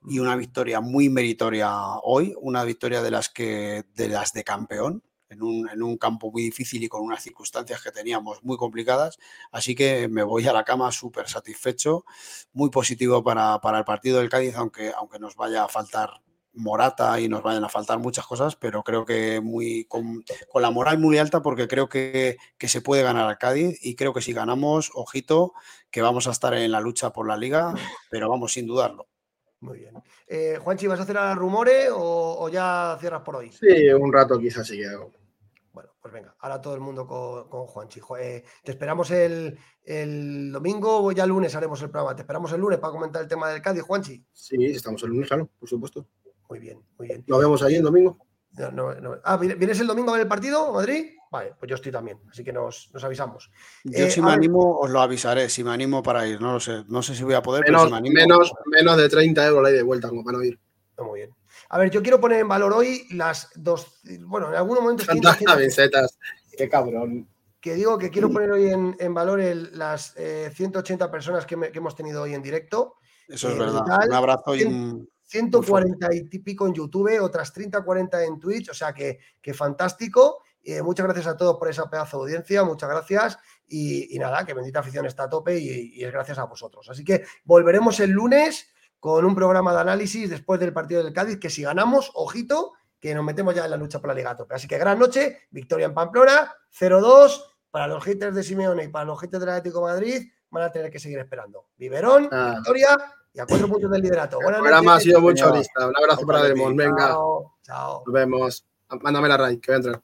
y una victoria muy meritoria hoy, una victoria de las que de las de campeón. En un, en un campo muy difícil y con unas circunstancias que teníamos muy complicadas. Así que me voy a la cama súper satisfecho, muy positivo para, para el partido del Cádiz, aunque, aunque nos vaya a faltar Morata y nos vayan a faltar muchas cosas, pero creo que muy con, con la moral muy alta porque creo que, que, se puede ganar al Cádiz y creo que si ganamos, ojito, que vamos a estar en la lucha por la liga, pero vamos sin dudarlo. Muy bien. Eh, Juanchi, ¿vas a hacer a rumores o, o, ya cierras por hoy? Sí, un rato quizás sí que hago. Bueno, pues venga, ahora todo el mundo con, con Juanchi. Eh, te esperamos el, el, domingo o ya el lunes haremos el programa. Te esperamos el lunes para comentar el tema del Cádiz, Juanchi. Sí, estamos el lunes, claro, por supuesto. Muy bien, muy bien. Nos vemos ahí el domingo. No, no, no. Ah, ¿vienes el domingo a ver el partido, Madrid? Vale, pues yo estoy también, así que nos, nos avisamos. Yo eh, si me animo, os lo avisaré, si me animo para ir, no lo sé. No sé si voy a poder, menos, pero si me animo. Menos, menos de 30 euros la ida de vuelta como para no ir. Muy bien. A ver, yo quiero poner en valor hoy las dos. Bueno, en algunos momentos. Tantas camisetas. Qué cabrón. Que digo que quiero poner hoy en, en valor el, las eh, 180 personas que, me, que, hemos tenido hoy en directo. Eso es eh, verdad. Un abrazo y un. 140 y pico en YouTube, otras 30, 40 en Twitch, o sea que, que fantástico. Eh, muchas gracias a todos por esa pedazo de audiencia, muchas gracias. Y, y nada, que bendita afición está a tope y, y, es gracias a vosotros. Así que volveremos el lunes con un programa de análisis después del partido del Cádiz, que si ganamos, ojito, que nos metemos ya en la lucha por la Liga a tope. Así que gran noche, victoria en Pamplona, 0-2 para los haters de Simeone y para los haters del Atlético de Madrid, van a tener que seguir esperando. Biberón, ah. victoria y a cuatro puntos del liderato. Buenas el programa noches. ha sido muy chorista. Un abrazo para Demos. Venga. Chao. Nos vemos. Mándame la raid, que voy a entrar.